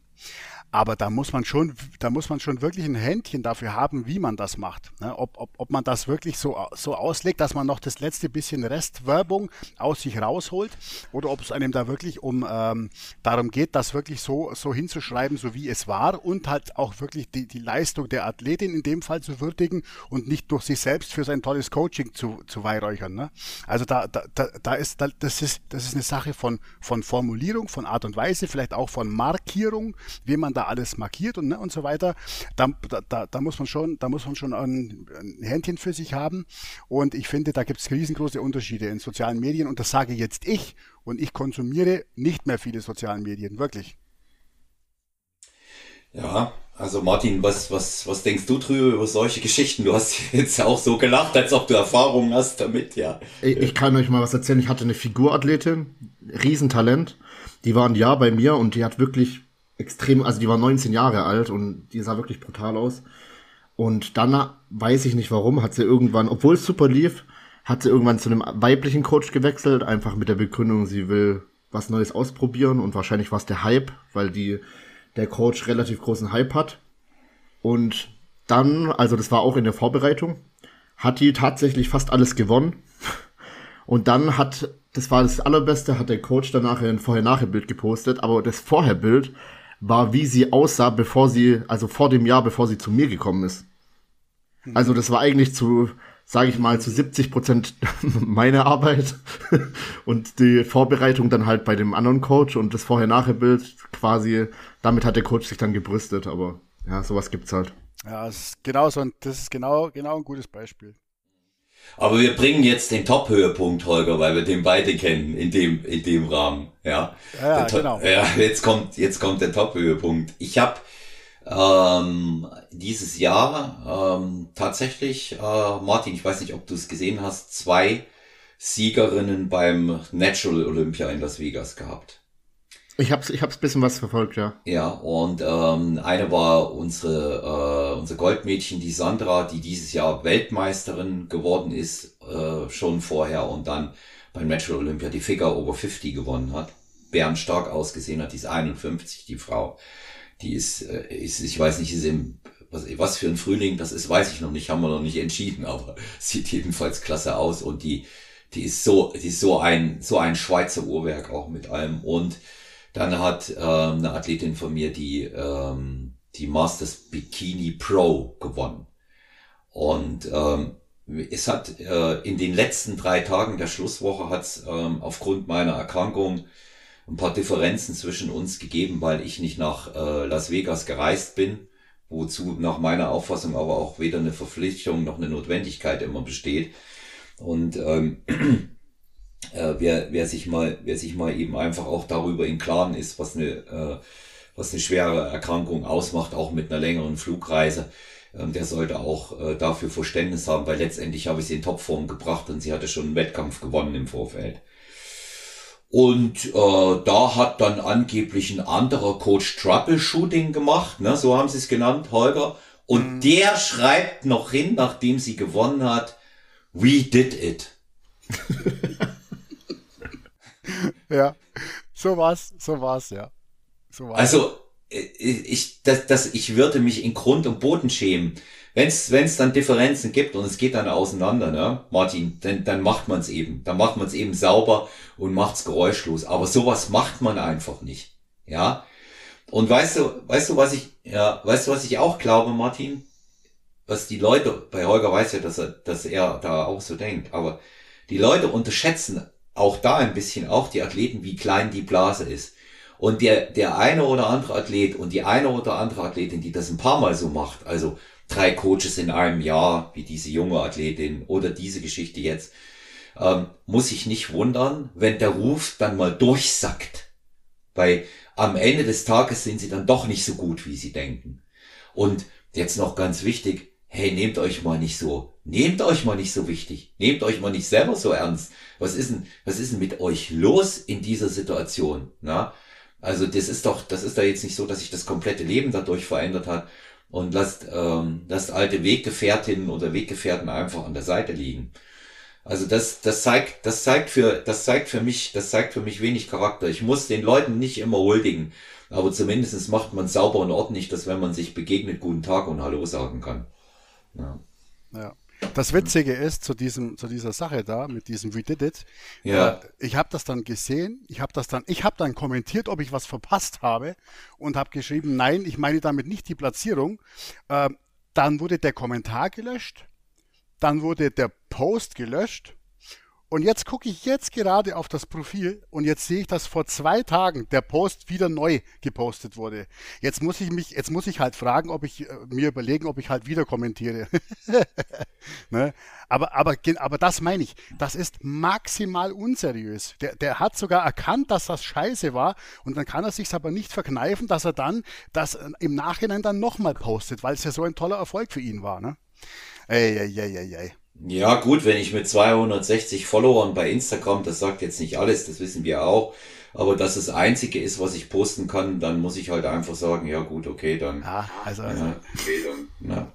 Aber da muss man schon, da muss man schon wirklich ein Händchen dafür haben, wie man das macht. Ne? Ob, ob, ob man das wirklich so, so auslegt, dass man noch das letzte bisschen Restwerbung aus sich rausholt oder ob es einem da wirklich um ähm, darum geht, das wirklich so, so hinzuschreiben, so wie es war und halt auch wirklich die, die Leistung der Athletin in dem Fall zu würdigen und nicht durch sich selbst für sein tolles Coaching zu, zu weihräuchern. Ne? Also da, da, da ist, da, das ist, das ist eine Sache von, von Formulierung, von Art und Weise, vielleicht auch von Markierung, wie man da alles markiert und, ne, und so weiter. Da, da, da muss man schon, da muss man schon ein, ein Händchen für sich haben. Und ich finde, da gibt es riesengroße Unterschiede in sozialen Medien. Und das sage jetzt ich. Und ich konsumiere nicht mehr viele sozialen Medien, wirklich. Ja, also Martin, was, was, was denkst du drüber über solche Geschichten? Du hast <laughs> jetzt auch so gelacht, als ob du Erfahrungen hast damit, ja. Ich, ich kann euch mal was erzählen. Ich hatte eine Figurathletin, Riesentalent. Die war ein Jahr bei mir und die hat wirklich extrem, also die war 19 Jahre alt und die sah wirklich brutal aus. Und dann weiß ich nicht warum, hat sie irgendwann, obwohl es super lief, hat sie irgendwann zu einem weiblichen Coach gewechselt, einfach mit der Begründung, sie will was Neues ausprobieren und wahrscheinlich war es der Hype, weil die, der Coach relativ großen Hype hat. Und dann, also das war auch in der Vorbereitung, hat die tatsächlich fast alles gewonnen. Und dann hat, das war das allerbeste, hat der Coach danach ein Vorher-Nachher-Bild gepostet, aber das Vorher-Bild war, wie sie aussah, bevor sie, also vor dem Jahr, bevor sie zu mir gekommen ist. Hm. Also das war eigentlich zu, sage ich mal, zu 70 Prozent <laughs> meine Arbeit <laughs> und die Vorbereitung dann halt bei dem anderen Coach und das Vorher-Nachher-Bild quasi, damit hat der Coach sich dann gebrüstet, aber ja, sowas gibt's halt. Ja, das ist genau so, das ist genau, genau ein gutes Beispiel. Aber wir bringen jetzt den Top-Höhepunkt, Holger, weil wir den beide kennen in dem, in dem Rahmen. Ja, ja genau. Ja, jetzt kommt, jetzt kommt der Top-Höhepunkt. Ich habe ähm, dieses Jahr ähm, tatsächlich, äh, Martin, ich weiß nicht, ob du es gesehen hast, zwei Siegerinnen beim Natural Olympia in Las Vegas gehabt. Ich hab's, ich hab's bisschen was verfolgt, ja. Ja, und ähm, eine war unsere, äh, unser Goldmädchen, die Sandra, die dieses Jahr Weltmeisterin geworden ist, äh, schon vorher und dann beim Natural Olympia die Figure Over 50 gewonnen hat. Bärenstark ausgesehen hat, die ist 51, die Frau. Die ist, äh, ist ich weiß nicht, ist im, was, was für ein Frühling das ist, weiß ich noch nicht, haben wir noch nicht entschieden, <laughs> aber sieht jedenfalls klasse aus und die, die ist so, die ist so ein, so ein Schweizer Uhrwerk auch mit allem und dann hat ähm, eine Athletin von mir die, ähm, die Masters Bikini Pro gewonnen. Und ähm, es hat äh, in den letzten drei Tagen der Schlusswoche hat es ähm, aufgrund meiner Erkrankung ein paar Differenzen zwischen uns gegeben, weil ich nicht nach äh, Las Vegas gereist bin, wozu nach meiner Auffassung aber auch weder eine Verpflichtung noch eine Notwendigkeit immer besteht. Und ähm, äh, wer, wer sich mal, wer sich mal eben einfach auch darüber im Klaren ist, was eine, äh, was eine schwere Erkrankung ausmacht, auch mit einer längeren Flugreise, ähm, der sollte auch äh, dafür Verständnis haben, weil letztendlich habe ich sie in Topform gebracht und sie hatte schon einen Wettkampf gewonnen im Vorfeld. Und äh, da hat dann angeblich ein anderer Coach Troubleshooting gemacht, ne, so haben sie es genannt, Holger. Und mhm. der schreibt noch hin, nachdem sie gewonnen hat, we did it. <laughs> <laughs> ja, so war's, so war's, ja. So war's. Also, äh, ich, das, das, ich würde mich in Grund und Boden schämen. Wenn es dann Differenzen gibt und es geht dann auseinander, ne, Martin, dann, dann macht man es eben. Dann macht man es eben sauber und macht's geräuschlos. Aber sowas macht man einfach nicht. Ja. Und weißt du, weißt du, was ich, ja, weißt du, was ich auch glaube, Martin? Was die Leute, bei Holger weiß ja, dass er, dass er da auch so denkt, aber die Leute unterschätzen auch da ein bisschen auch die Athleten, wie klein die Blase ist. Und der, der eine oder andere Athlet und die eine oder andere Athletin, die das ein paar Mal so macht, also drei Coaches in einem Jahr, wie diese junge Athletin oder diese Geschichte jetzt, ähm, muss ich nicht wundern, wenn der Ruf dann mal durchsackt. Weil am Ende des Tages sind sie dann doch nicht so gut, wie sie denken. Und jetzt noch ganz wichtig, hey, nehmt euch mal nicht so, nehmt euch mal nicht so wichtig, nehmt euch mal nicht selber so ernst. Was ist denn, was ist denn mit euch los in dieser Situation? Na? Also das ist doch, das ist da jetzt nicht so, dass sich das komplette Leben dadurch verändert hat. und lasst, ähm, lasst alte Weggefährtinnen oder Weggefährten einfach an der Seite liegen. Also das, das zeigt, das zeigt für, das zeigt für mich, das zeigt für mich wenig Charakter. Ich muss den Leuten nicht immer huldigen, aber zumindestens macht man sauber und ordentlich, dass wenn man sich begegnet, guten Tag und Hallo sagen kann. Ja. ja. Das Witzige ist zu diesem zu dieser Sache da mit diesem We Did It. Ja. Äh, ich habe das dann gesehen. Ich habe das dann ich habe dann kommentiert, ob ich was verpasst habe und habe geschrieben, nein, ich meine damit nicht die Platzierung. Äh, dann wurde der Kommentar gelöscht. Dann wurde der Post gelöscht und jetzt gucke ich jetzt gerade auf das Profil und jetzt sehe ich, dass vor zwei Tagen der Post wieder neu gepostet wurde. Jetzt muss ich mich, jetzt muss ich halt fragen, ob ich äh, mir überlegen, ob ich halt wieder kommentiere. <laughs> ne? Aber, aber, aber das meine ich. Das ist maximal unseriös. Der, der hat sogar erkannt, dass das scheiße war und dann kann er sich aber nicht verkneifen, dass er dann das äh, im Nachhinein dann nochmal postet, weil es ja so ein toller Erfolg für ihn war. Ne? Ey, ey, ey, ey, ey. Ja, gut, wenn ich mit 260 Followern bei Instagram, das sagt jetzt nicht alles, das wissen wir auch, aber dass das Einzige ist, was ich posten kann, dann muss ich halt einfach sagen, ja gut, okay, dann. Ja, also, also. Ja, okay, dann, ja.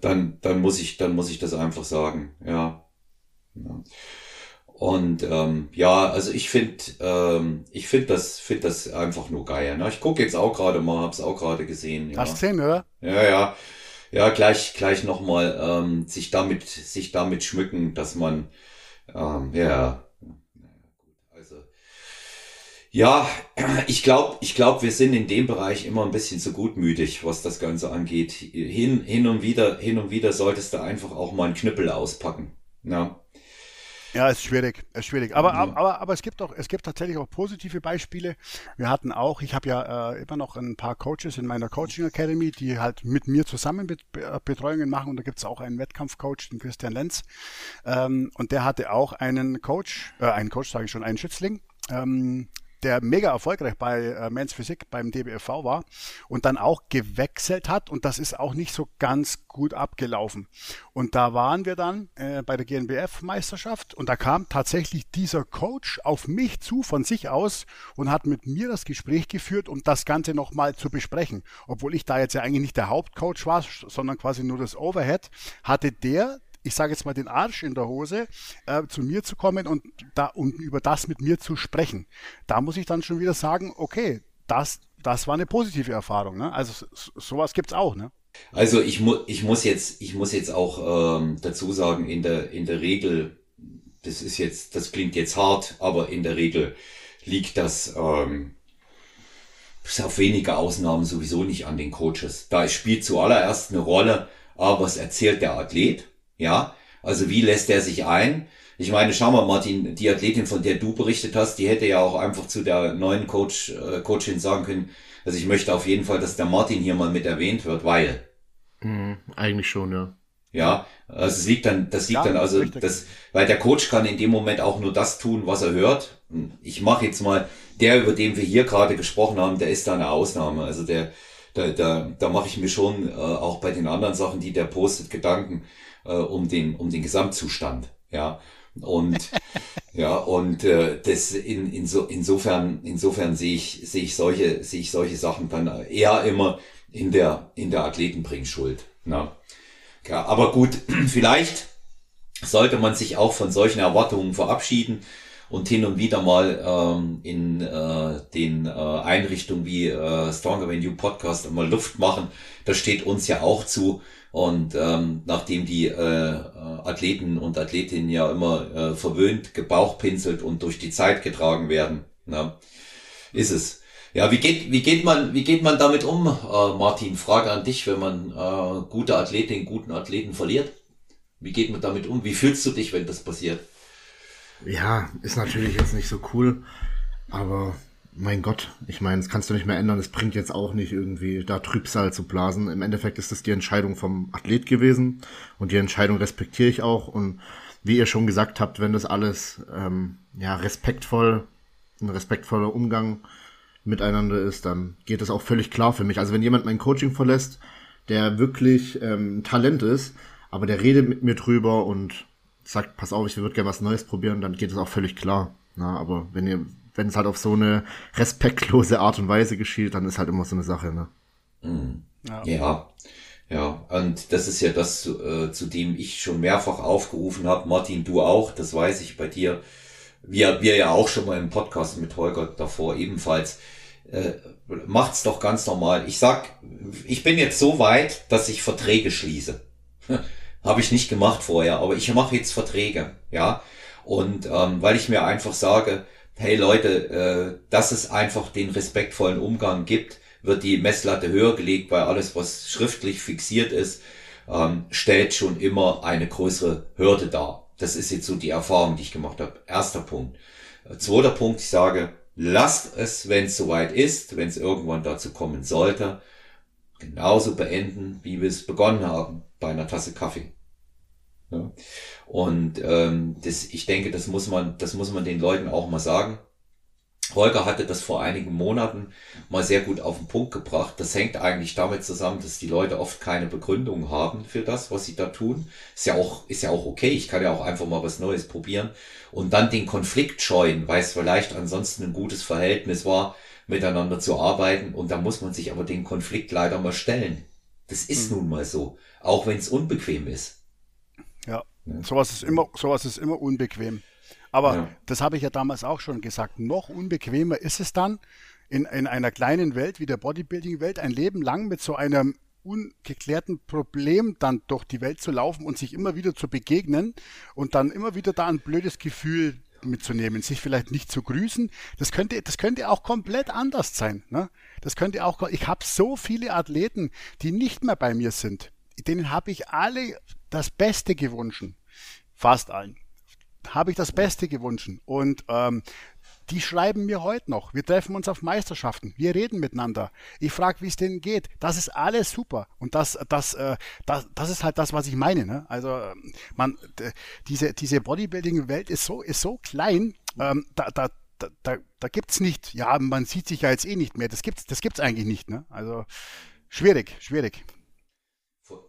dann, dann muss ich, dann muss ich das einfach sagen, ja. ja. Und ähm, ja, also ich finde, ähm, ich finde das, finde das einfach nur geil. Ne? Ich gucke jetzt auch gerade mal, hab's auch gerade gesehen. Ja. Hast du gesehen, oder? Ja, ja ja, gleich, gleich nochmal ähm, sich damit, sich damit schmücken, dass man, ähm, ja, also, ja, ich glaube, ich glaube, wir sind in dem Bereich immer ein bisschen zu gutmütig, was das Ganze angeht. Hin, hin und wieder, hin und wieder solltest du einfach auch mal einen Knüppel auspacken. Ja. Ja, ist schwierig, ist schwierig. Aber, mhm. aber, aber es gibt auch, es gibt tatsächlich auch positive Beispiele. Wir hatten auch, ich habe ja äh, immer noch ein paar Coaches in meiner Coaching Academy, die halt mit mir zusammen Bet Betreuungen machen. Und da gibt es auch einen Wettkampfcoach, den Christian Lenz. Ähm, und der hatte auch einen Coach, äh, einen Coach sage ich schon, einen Schützling. Ähm, der mega erfolgreich bei äh, Men's Physik beim DBFV war und dann auch gewechselt hat und das ist auch nicht so ganz gut abgelaufen. Und da waren wir dann äh, bei der GNBF-Meisterschaft und da kam tatsächlich dieser Coach auf mich zu von sich aus und hat mit mir das Gespräch geführt, um das Ganze nochmal zu besprechen. Obwohl ich da jetzt ja eigentlich nicht der Hauptcoach war, sondern quasi nur das Overhead, hatte der ich sage jetzt mal, den Arsch in der Hose, äh, zu mir zu kommen und, da, und über das mit mir zu sprechen. Da muss ich dann schon wieder sagen, okay, das, das war eine positive Erfahrung. Ne? Also sowas gibt's auch. Ne? Also ich, mu ich muss jetzt, ich muss jetzt auch ähm, dazu sagen, in der, in der Regel, das ist jetzt, das klingt jetzt hart, aber in der Regel liegt das ähm, bis auf wenige Ausnahmen sowieso nicht an den Coaches. Da spielt zuallererst eine Rolle, aber was erzählt der Athlet? Ja, also wie lässt er sich ein? Ich meine, schau mal, Martin, die Athletin, von der du berichtet hast, die hätte ja auch einfach zu der neuen Coach, äh, Coachin sagen können, also ich möchte auf jeden Fall, dass der Martin hier mal mit erwähnt wird, weil. Mhm, eigentlich schon, ja. Ja, also es liegt dann, das liegt ja, dann also, das, weil der Coach kann in dem Moment auch nur das tun, was er hört. Ich mache jetzt mal, der, über den wir hier gerade gesprochen haben, der ist da eine Ausnahme. Also der, da, da, da mache ich mir schon äh, auch bei den anderen Sachen, die der postet, Gedanken äh, um den um den Gesamtzustand, ja. Und <laughs> ja, und äh, das in, in so, insofern, insofern sehe ich, sehe ich solche, sehe ich solche Sachen dann eher immer in der, in der Athletenbringschuld. Ne? Ja, aber gut, <clears throat> vielleicht sollte man sich auch von solchen Erwartungen verabschieden und hin und wieder mal ähm, in äh, den äh, Einrichtungen wie äh, Stronger Than You Podcast mal Luft machen. Das steht uns ja auch zu. Und ähm, nachdem die äh, Athleten und Athletinnen ja immer äh, verwöhnt, gebauchpinselt und durch die Zeit getragen werden, ne, ist es. Ja, wie geht, wie geht man, wie geht man damit um, äh, Martin? Frage an dich, wenn man äh, gute Athletin, guten Athleten verliert. Wie geht man damit um? Wie fühlst du dich, wenn das passiert? Ja, ist natürlich jetzt nicht so cool, aber mein Gott, ich meine, das kannst du nicht mehr ändern. Es bringt jetzt auch nicht irgendwie da Trübsal zu blasen. Im Endeffekt ist das die Entscheidung vom Athlet gewesen und die Entscheidung respektiere ich auch. Und wie ihr schon gesagt habt, wenn das alles ähm, ja respektvoll, ein respektvoller Umgang miteinander ist, dann geht das auch völlig klar für mich. Also wenn jemand mein Coaching verlässt, der wirklich ähm, Talent ist, aber der redet mit mir drüber und sagt, pass auf, ich würde gerne was Neues probieren, dann geht es auch völlig klar. Na, aber wenn ihr wenn es halt auf so eine respektlose Art und Weise geschieht, dann ist halt immer so eine Sache, ne? Mhm. Ja. ja. Ja, und das ist ja das, äh, zu dem ich schon mehrfach aufgerufen habe. Martin, du auch, das weiß ich bei dir. Wir, wir ja auch schon mal im Podcast mit Holger davor ebenfalls. Äh, macht's doch ganz normal. Ich sag, ich bin jetzt so weit, dass ich Verträge schließe. <laughs> habe ich nicht gemacht vorher, aber ich mache jetzt Verträge, ja. Und ähm, weil ich mir einfach sage, hey Leute, äh, dass es einfach den respektvollen Umgang gibt, wird die Messlatte höher gelegt, weil alles, was schriftlich fixiert ist, ähm, stellt schon immer eine größere Hürde dar. Das ist jetzt so die Erfahrung, die ich gemacht habe. Erster Punkt. Äh, zweiter Punkt, ich sage, lasst es, wenn es soweit ist, wenn es irgendwann dazu kommen sollte, genauso beenden, wie wir es begonnen haben, bei einer Tasse Kaffee. Ja. Und ähm, das, ich denke, das muss man, das muss man den Leuten auch mal sagen. Holger hatte das vor einigen Monaten mal sehr gut auf den Punkt gebracht. Das hängt eigentlich damit zusammen, dass die Leute oft keine Begründung haben für das, was sie da tun. Ist ja auch, ist ja auch okay. Ich kann ja auch einfach mal was Neues probieren und dann den Konflikt scheuen, weil es vielleicht ansonsten ein gutes Verhältnis war, miteinander zu arbeiten. Und da muss man sich aber den Konflikt leider mal stellen. Das ist mhm. nun mal so. Auch wenn es unbequem ist. Ja. Sowas ist immer, sowas ist immer unbequem. Aber ja. das habe ich ja damals auch schon gesagt. Noch unbequemer ist es dann, in, in einer kleinen Welt wie der Bodybuilding-Welt ein Leben lang mit so einem ungeklärten Problem dann durch die Welt zu laufen und sich immer wieder zu begegnen und dann immer wieder da ein blödes Gefühl mitzunehmen, sich vielleicht nicht zu grüßen. Das könnte, das könnte auch komplett anders sein. Ne? Das könnte auch, ich habe so viele Athleten, die nicht mehr bei mir sind. Denen habe ich alle das Beste gewünscht. Fast allen habe ich das Beste gewünscht. Und ähm, die schreiben mir heute noch. Wir treffen uns auf Meisterschaften. Wir reden miteinander. Ich frage, wie es denen geht. Das ist alles super. Und das, das, äh, das, das ist halt das, was ich meine. Ne? Also ähm, man, diese, diese Bodybuilding-Welt ist so, ist so klein. Ähm, da, da, da, da gibt's nicht. Ja, man sieht sich ja jetzt eh nicht mehr. Das gibt's, das gibt's eigentlich nicht. Ne? Also schwierig, schwierig.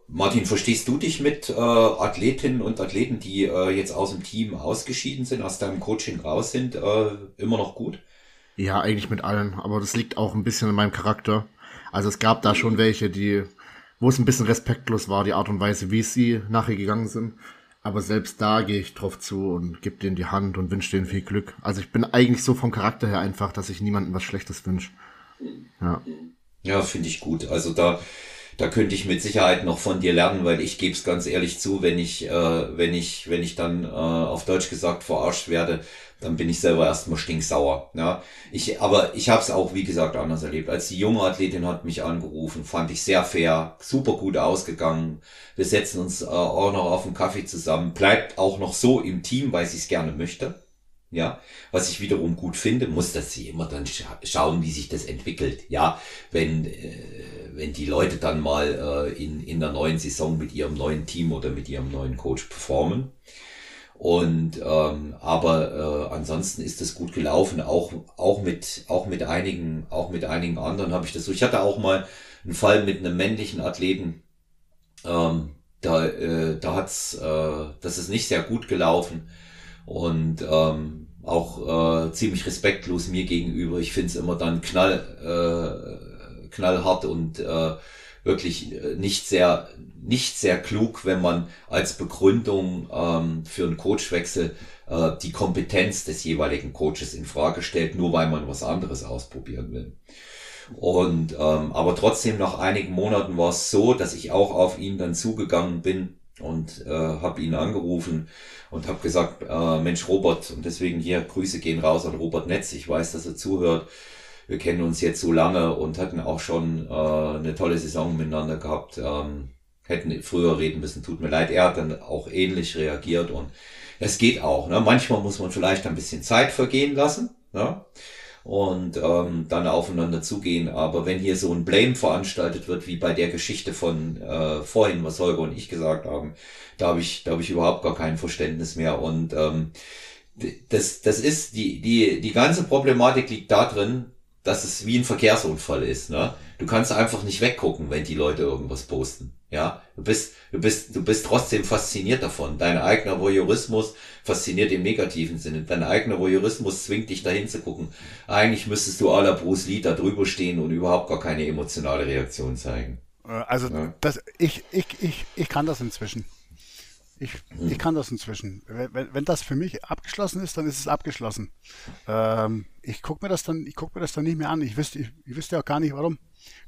Martin, verstehst du dich mit äh, Athletinnen und Athleten, die äh, jetzt aus dem Team ausgeschieden sind, aus deinem Coaching raus sind, äh, immer noch gut? Ja, eigentlich mit allen, aber das liegt auch ein bisschen in meinem Charakter. Also es gab da schon welche, die, wo es ein bisschen respektlos war, die Art und Weise, wie sie nachher gegangen sind. Aber selbst da gehe ich drauf zu und gebe denen die Hand und wünsche denen viel Glück. Also ich bin eigentlich so vom Charakter her einfach, dass ich niemandem was Schlechtes wünsche. Ja. Ja, finde ich gut. Also da, da könnte ich mit Sicherheit noch von dir lernen, weil ich gebe es ganz ehrlich zu, wenn ich, äh, wenn ich, wenn ich dann äh, auf Deutsch gesagt verarscht werde, dann bin ich selber erstmal stinksauer. Ja. Ich, aber ich habe es auch, wie gesagt, anders erlebt. Als die junge Athletin hat mich angerufen, fand ich sehr fair, super gut ausgegangen. Wir setzen uns äh, auch noch auf einen Kaffee zusammen, bleibt auch noch so im Team, weil sie es gerne möchte. Ja, was ich wiederum gut finde, muss, dass sie immer dann scha schauen, wie sich das entwickelt. Ja, wenn äh, wenn die Leute dann mal äh, in, in der neuen Saison mit ihrem neuen Team oder mit ihrem neuen Coach performen. Und ähm, aber äh, ansonsten ist das gut gelaufen, auch auch mit auch mit einigen auch mit einigen anderen habe ich das so. Ich hatte auch mal einen Fall mit einem männlichen Athleten, ähm, da äh, da hat's äh, das ist nicht sehr gut gelaufen und ähm, auch äh, ziemlich respektlos mir gegenüber. Ich finde es immer dann knall äh, knallhart und äh, wirklich äh, nicht sehr nicht sehr klug, wenn man als Begründung ähm, für einen Coachwechsel äh, die Kompetenz des jeweiligen Coaches in Frage stellt, nur weil man was anderes ausprobieren will. Und ähm, aber trotzdem nach einigen Monaten war es so, dass ich auch auf ihn dann zugegangen bin und äh, habe ihn angerufen und habe gesagt, äh, Mensch Robert, und deswegen hier Grüße gehen raus an Robert Netz. Ich weiß, dass er zuhört wir kennen uns jetzt so lange und hatten auch schon äh, eine tolle Saison miteinander gehabt. Ähm, hätten früher reden müssen, tut mir leid. Er hat dann auch ähnlich reagiert und es geht auch. Ne? Manchmal muss man vielleicht ein bisschen Zeit vergehen lassen ne? und ähm, dann aufeinander zugehen. Aber wenn hier so ein Blame veranstaltet wird, wie bei der Geschichte von äh, vorhin, was Holger und ich gesagt haben, da habe ich, da habe ich überhaupt gar kein Verständnis mehr. Und ähm, das, das ist die, die, die ganze Problematik liegt da drin, dass es wie ein Verkehrsunfall ist. Ne? Du kannst einfach nicht weggucken, wenn die Leute irgendwas posten. Ja, du bist, du bist, du bist trotzdem fasziniert davon. Dein eigener Voyeurismus fasziniert im negativen Sinne. Dein eigener Voyeurismus zwingt dich dahin zu gucken. Eigentlich müsstest du aller Bruce Lee da drüber stehen und überhaupt gar keine emotionale Reaktion zeigen. Äh, also ja. das, ich, ich, ich, ich kann das inzwischen. Ich, ich kann das inzwischen. Wenn, wenn das für mich abgeschlossen ist, dann ist es abgeschlossen. Ähm, ich gucke mir das dann, ich gucke mir das dann nicht mehr an. Ich wüsste, ich, ich wüsste auch gar nicht warum.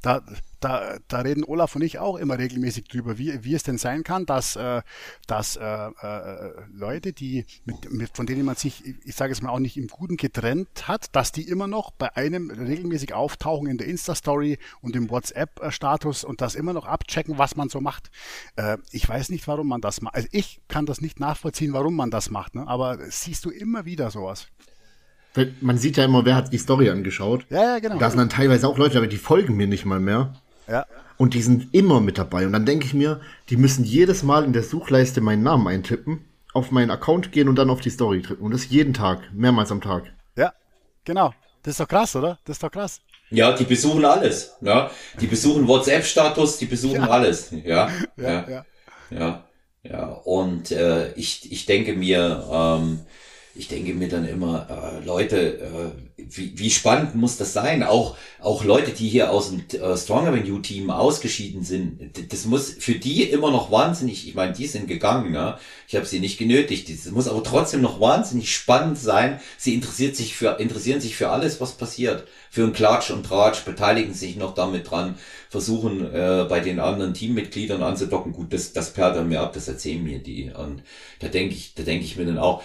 Da, da, da reden Olaf und ich auch immer regelmäßig drüber, wie, wie es denn sein kann, dass, äh, dass äh, äh, Leute, die mit, mit, von denen man sich, ich sage es mal auch nicht im Guten getrennt hat, dass die immer noch bei einem regelmäßig auftauchen in der Insta-Story und im WhatsApp-Status und das immer noch abchecken, was man so macht. Äh, ich weiß nicht, warum man das macht. Also ich kann das nicht nachvollziehen, warum man das macht, ne? aber siehst du immer wieder sowas man sieht ja immer, wer hat die Story angeschaut. Ja, ja, genau. Da sind dann teilweise auch Leute, aber die folgen mir nicht mal mehr. Ja. Und die sind immer mit dabei. Und dann denke ich mir, die müssen jedes Mal in der Suchleiste meinen Namen eintippen, auf meinen Account gehen und dann auf die Story drücken. Und das jeden Tag, mehrmals am Tag. Ja, genau. Das ist doch krass, oder? Das ist doch krass. Ja, die besuchen alles. Ja, die besuchen WhatsApp-Status, die besuchen ja. alles. Ja, ja, ja, ja. ja, ja. Und äh, ich, ich denke mir, ähm, ich denke mir dann immer, äh, Leute, äh, wie, wie spannend muss das sein? Auch, auch Leute, die hier aus dem äh, Strong Avenue Team ausgeschieden sind, das muss für die immer noch wahnsinnig, ich meine, die sind gegangen, ne? ich habe sie nicht genötigt, das muss aber trotzdem noch wahnsinnig spannend sein. Sie interessiert sich für, interessieren sich für alles, was passiert. Für einen Klatsch und Tratsch, beteiligen sich noch damit dran, versuchen äh, bei den anderen Teammitgliedern anzudocken. Gut, das, das perlt dann mir ab, das erzählen mir die. Und da denke ich, da denke ich mir dann auch,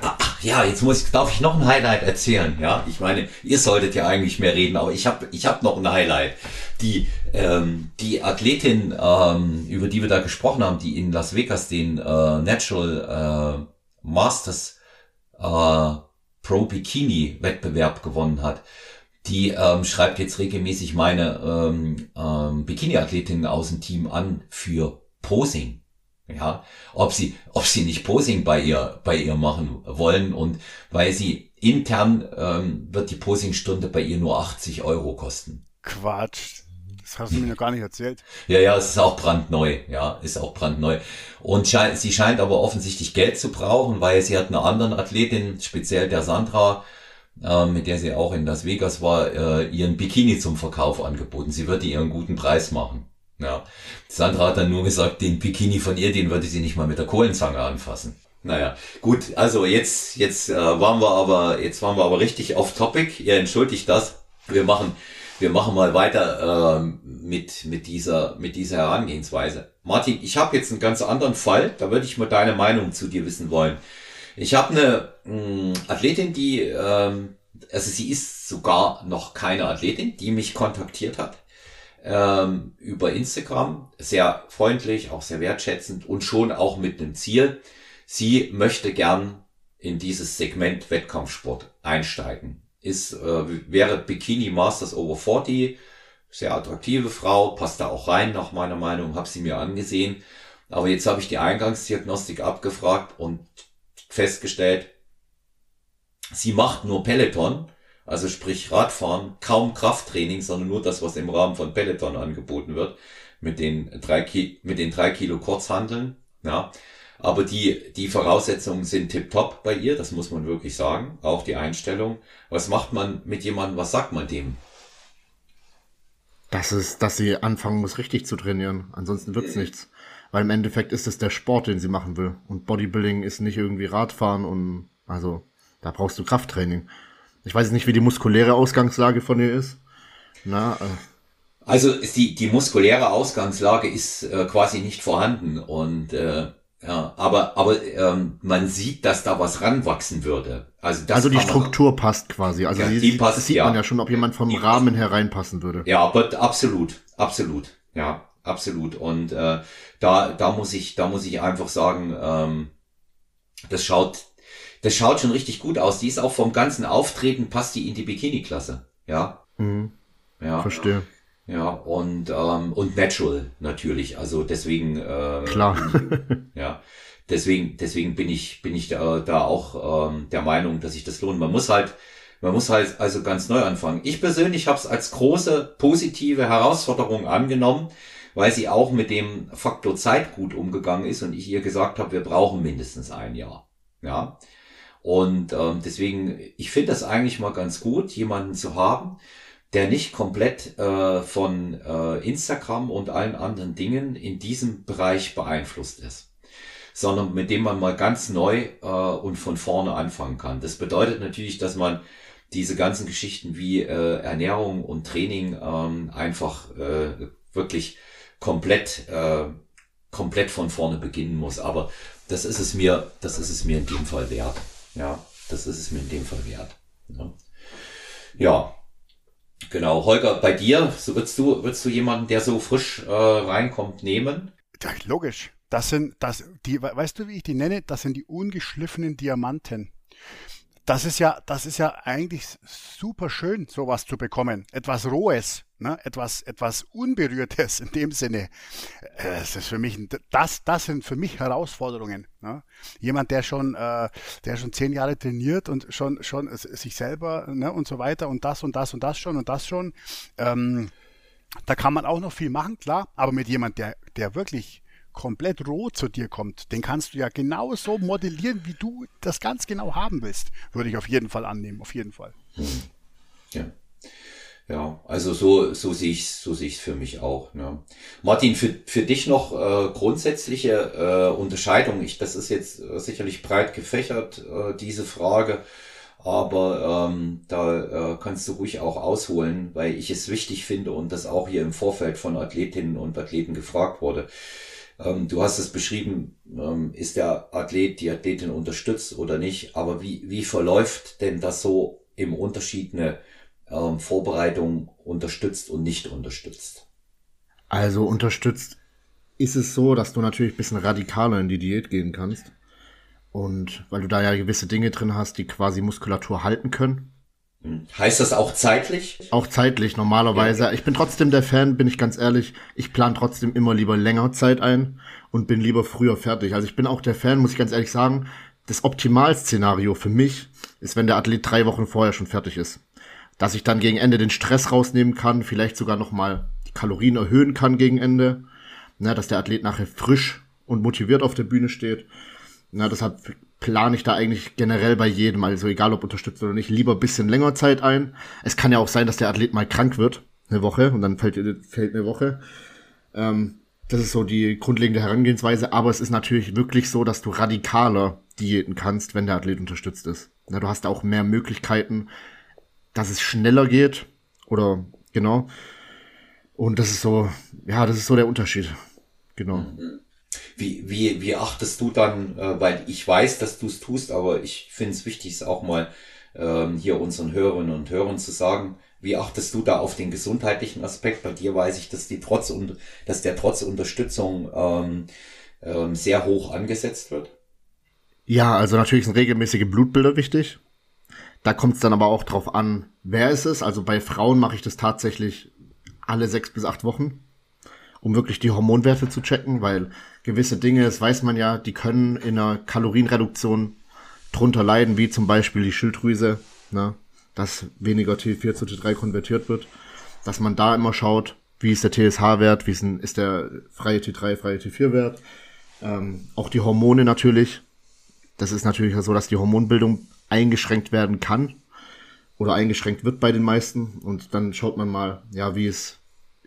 Ach ja, jetzt muss ich, darf ich noch ein Highlight erzählen, ja? Ich meine, ihr solltet ja eigentlich mehr reden, aber ich habe ich hab noch ein Highlight. Die, ähm, die Athletin, ähm, über die wir da gesprochen haben, die in Las Vegas den äh, Natural äh, Masters äh, Pro Bikini Wettbewerb gewonnen hat, die ähm, schreibt jetzt regelmäßig meine ähm, ähm, Bikini-Athletinnen aus dem Team an für Posing. Ja, ob sie, ob sie nicht Posing bei ihr, bei ihr machen wollen und weil sie intern ähm, wird die Posingstunde bei ihr nur 80 Euro kosten. Quatsch. Das hast du mir noch gar nicht erzählt. Ja, ja, es ist auch brandneu. Ja, ist auch brandneu. Und sche sie scheint aber offensichtlich Geld zu brauchen, weil sie hat eine andere Athletin, speziell der Sandra, äh, mit der sie auch in Las Vegas war, äh, ihren Bikini zum Verkauf angeboten. Sie würde ihr einen guten Preis machen. Ja. Sandra hat dann nur gesagt, den Bikini von ihr, den würde sie nicht mal mit der Kohlenzange anfassen. Naja, gut, also jetzt, jetzt äh, waren wir aber, jetzt waren wir aber richtig off topic. Ihr entschuldigt das. Wir machen, wir machen mal weiter äh, mit, mit, dieser, mit dieser Herangehensweise. Martin, ich habe jetzt einen ganz anderen Fall, da würde ich mal deine Meinung zu dir wissen wollen. Ich habe eine mh, Athletin, die, ähm, also sie ist sogar noch keine Athletin, die mich kontaktiert hat ähm, über Instagram, sehr freundlich, auch sehr wertschätzend und schon auch mit einem Ziel. Sie möchte gern in dieses Segment Wettkampfsport einsteigen. Ist, äh, wäre Bikini Masters Over 40, sehr attraktive Frau, passt da auch rein, nach meiner Meinung, habe sie mir angesehen. Aber jetzt habe ich die Eingangsdiagnostik abgefragt und festgestellt, sie macht nur Peloton also sprich Radfahren, kaum Krafttraining, sondern nur das, was im Rahmen von Peloton angeboten wird, mit den drei, Ki mit den drei Kilo Kurzhandeln. Ja. Aber die, die Voraussetzungen sind tipptopp bei ihr, das muss man wirklich sagen. Auch die Einstellung. Was macht man mit jemandem, was sagt man dem? Das ist, dass sie anfangen muss, richtig zu trainieren. Ansonsten wird's nichts. Weil im Endeffekt ist es der Sport, den sie machen will. Und Bodybuilding ist nicht irgendwie Radfahren und, also, da brauchst du Krafttraining. Ich weiß nicht, wie die muskuläre Ausgangslage von ihr ist. Na, äh. Also die, die muskuläre Ausgangslage ist äh, quasi nicht vorhanden und äh, ja, aber aber ähm, man sieht, dass da was ranwachsen würde. Also, das also die Struktur man, passt quasi. Also ja, die, die passt, das sieht ja. man ja schon, ob jemand vom die Rahmen hereinpassen würde. Ja, aber absolut, absolut, ja, absolut. Und äh, da da muss ich da muss ich einfach sagen, ähm, das schaut das schaut schon richtig gut aus. Die ist auch vom ganzen Auftreten, passt die in die Bikini-Klasse. Ja. Mhm. Ja. Verstehe. Ja, und, ähm, und natural natürlich. Also deswegen, äh, Klar. <laughs> ja. Deswegen, deswegen bin ich, bin ich da, da auch ähm, der Meinung, dass sich das lohnt. Man muss halt, Man muss halt also ganz neu anfangen. Ich persönlich habe es als große positive Herausforderung angenommen, weil sie auch mit dem Faktor Zeit gut umgegangen ist und ich ihr gesagt habe, wir brauchen mindestens ein Jahr. Ja. Und ähm, deswegen, ich finde das eigentlich mal ganz gut, jemanden zu haben, der nicht komplett äh, von äh, Instagram und allen anderen Dingen in diesem Bereich beeinflusst ist sondern mit dem man mal ganz neu äh, und von vorne anfangen kann. Das bedeutet natürlich, dass man diese ganzen Geschichten wie äh, Ernährung und Training ähm, einfach äh, wirklich komplett äh, komplett von vorne beginnen muss. Aber das ist es mir, das ist es mir in dem Fall wert. Ja, das ist es mir in dem Fall wert. Ja, ja. genau. Holger, bei dir, so würdest du, würdest du jemanden, der so frisch äh, reinkommt, nehmen? Ja, logisch. Das sind, das, die, weißt du, wie ich die nenne? Das sind die ungeschliffenen Diamanten das ist ja, das ist ja eigentlich super schön, sowas zu bekommen. Etwas Rohes, ne? etwas, etwas Unberührtes in dem Sinne. Äh, das ist für mich, das, das sind für mich Herausforderungen. Ne? Jemand, der schon, äh, der schon zehn Jahre trainiert und schon, schon sich selber ne? und so weiter und das und das und das schon und das schon. Ähm, da kann man auch noch viel machen, klar. Aber mit jemand, der, der wirklich komplett roh zu dir kommt, den kannst du ja genauso modellieren, wie du das ganz genau haben willst. Würde ich auf jeden Fall annehmen, auf jeden Fall. Ja. Ja, also so, so sehe ich so sehe für mich auch. Ne. Martin, für, für dich noch äh, grundsätzliche äh, Unterscheidung. Ich, das ist jetzt äh, sicherlich breit gefächert, äh, diese Frage. Aber ähm, da äh, kannst du ruhig auch ausholen, weil ich es wichtig finde und das auch hier im Vorfeld von Athletinnen und Athleten gefragt wurde. Ähm, du hast es beschrieben, ähm, ist der Athlet, die Athletin unterstützt oder nicht, aber wie, wie verläuft denn das so im Unterschied eine ähm, Vorbereitung unterstützt und nicht unterstützt? Also unterstützt ist es so, dass du natürlich ein bisschen radikaler in die Diät gehen kannst. Und weil du da ja gewisse Dinge drin hast, die quasi Muskulatur halten können. Heißt das auch zeitlich? Auch zeitlich, normalerweise. Ja. Ich bin trotzdem der Fan, bin ich ganz ehrlich. Ich plane trotzdem immer lieber länger Zeit ein und bin lieber früher fertig. Also ich bin auch der Fan, muss ich ganz ehrlich sagen. Das Optimalszenario für mich ist, wenn der Athlet drei Wochen vorher schon fertig ist. Dass ich dann gegen Ende den Stress rausnehmen kann, vielleicht sogar nochmal die Kalorien erhöhen kann gegen Ende. Na, dass der Athlet nachher frisch und motiviert auf der Bühne steht. Na, deshalb plane ich da eigentlich generell bei jedem, also egal ob unterstützt oder nicht, lieber bisschen länger Zeit ein. Es kann ja auch sein, dass der Athlet mal krank wird, eine Woche, und dann fällt, fällt eine Woche. Ähm, das ist so die grundlegende Herangehensweise, aber es ist natürlich wirklich so, dass du radikaler diäten kannst, wenn der Athlet unterstützt ist. Na, du hast auch mehr Möglichkeiten, dass es schneller geht, oder genau. Und das ist so, ja, das ist so der Unterschied. Genau. Mhm. Wie, wie, wie achtest du dann, äh, weil ich weiß, dass du es tust, aber ich finde es wichtig, es auch mal ähm, hier unseren Hörerinnen und Hörern zu sagen, wie achtest du da auf den gesundheitlichen Aspekt? Bei dir weiß ich, dass die trotz dass der trotz Unterstützung ähm, ähm, sehr hoch angesetzt wird. Ja, also natürlich sind regelmäßige Blutbilder wichtig. Da kommt es dann aber auch drauf an, wer ist es. Also bei Frauen mache ich das tatsächlich alle sechs bis acht Wochen um wirklich die Hormonwerte zu checken, weil gewisse Dinge, das weiß man ja, die können in einer Kalorienreduktion drunter leiden, wie zum Beispiel die Schilddrüse, ne, dass weniger T4 zu T3 konvertiert wird, dass man da immer schaut, wie ist der TSH-Wert, wie ist, ein, ist der freie T3, freie T4-Wert, ähm, auch die Hormone natürlich. Das ist natürlich so, dass die Hormonbildung eingeschränkt werden kann oder eingeschränkt wird bei den meisten und dann schaut man mal, ja, wie ist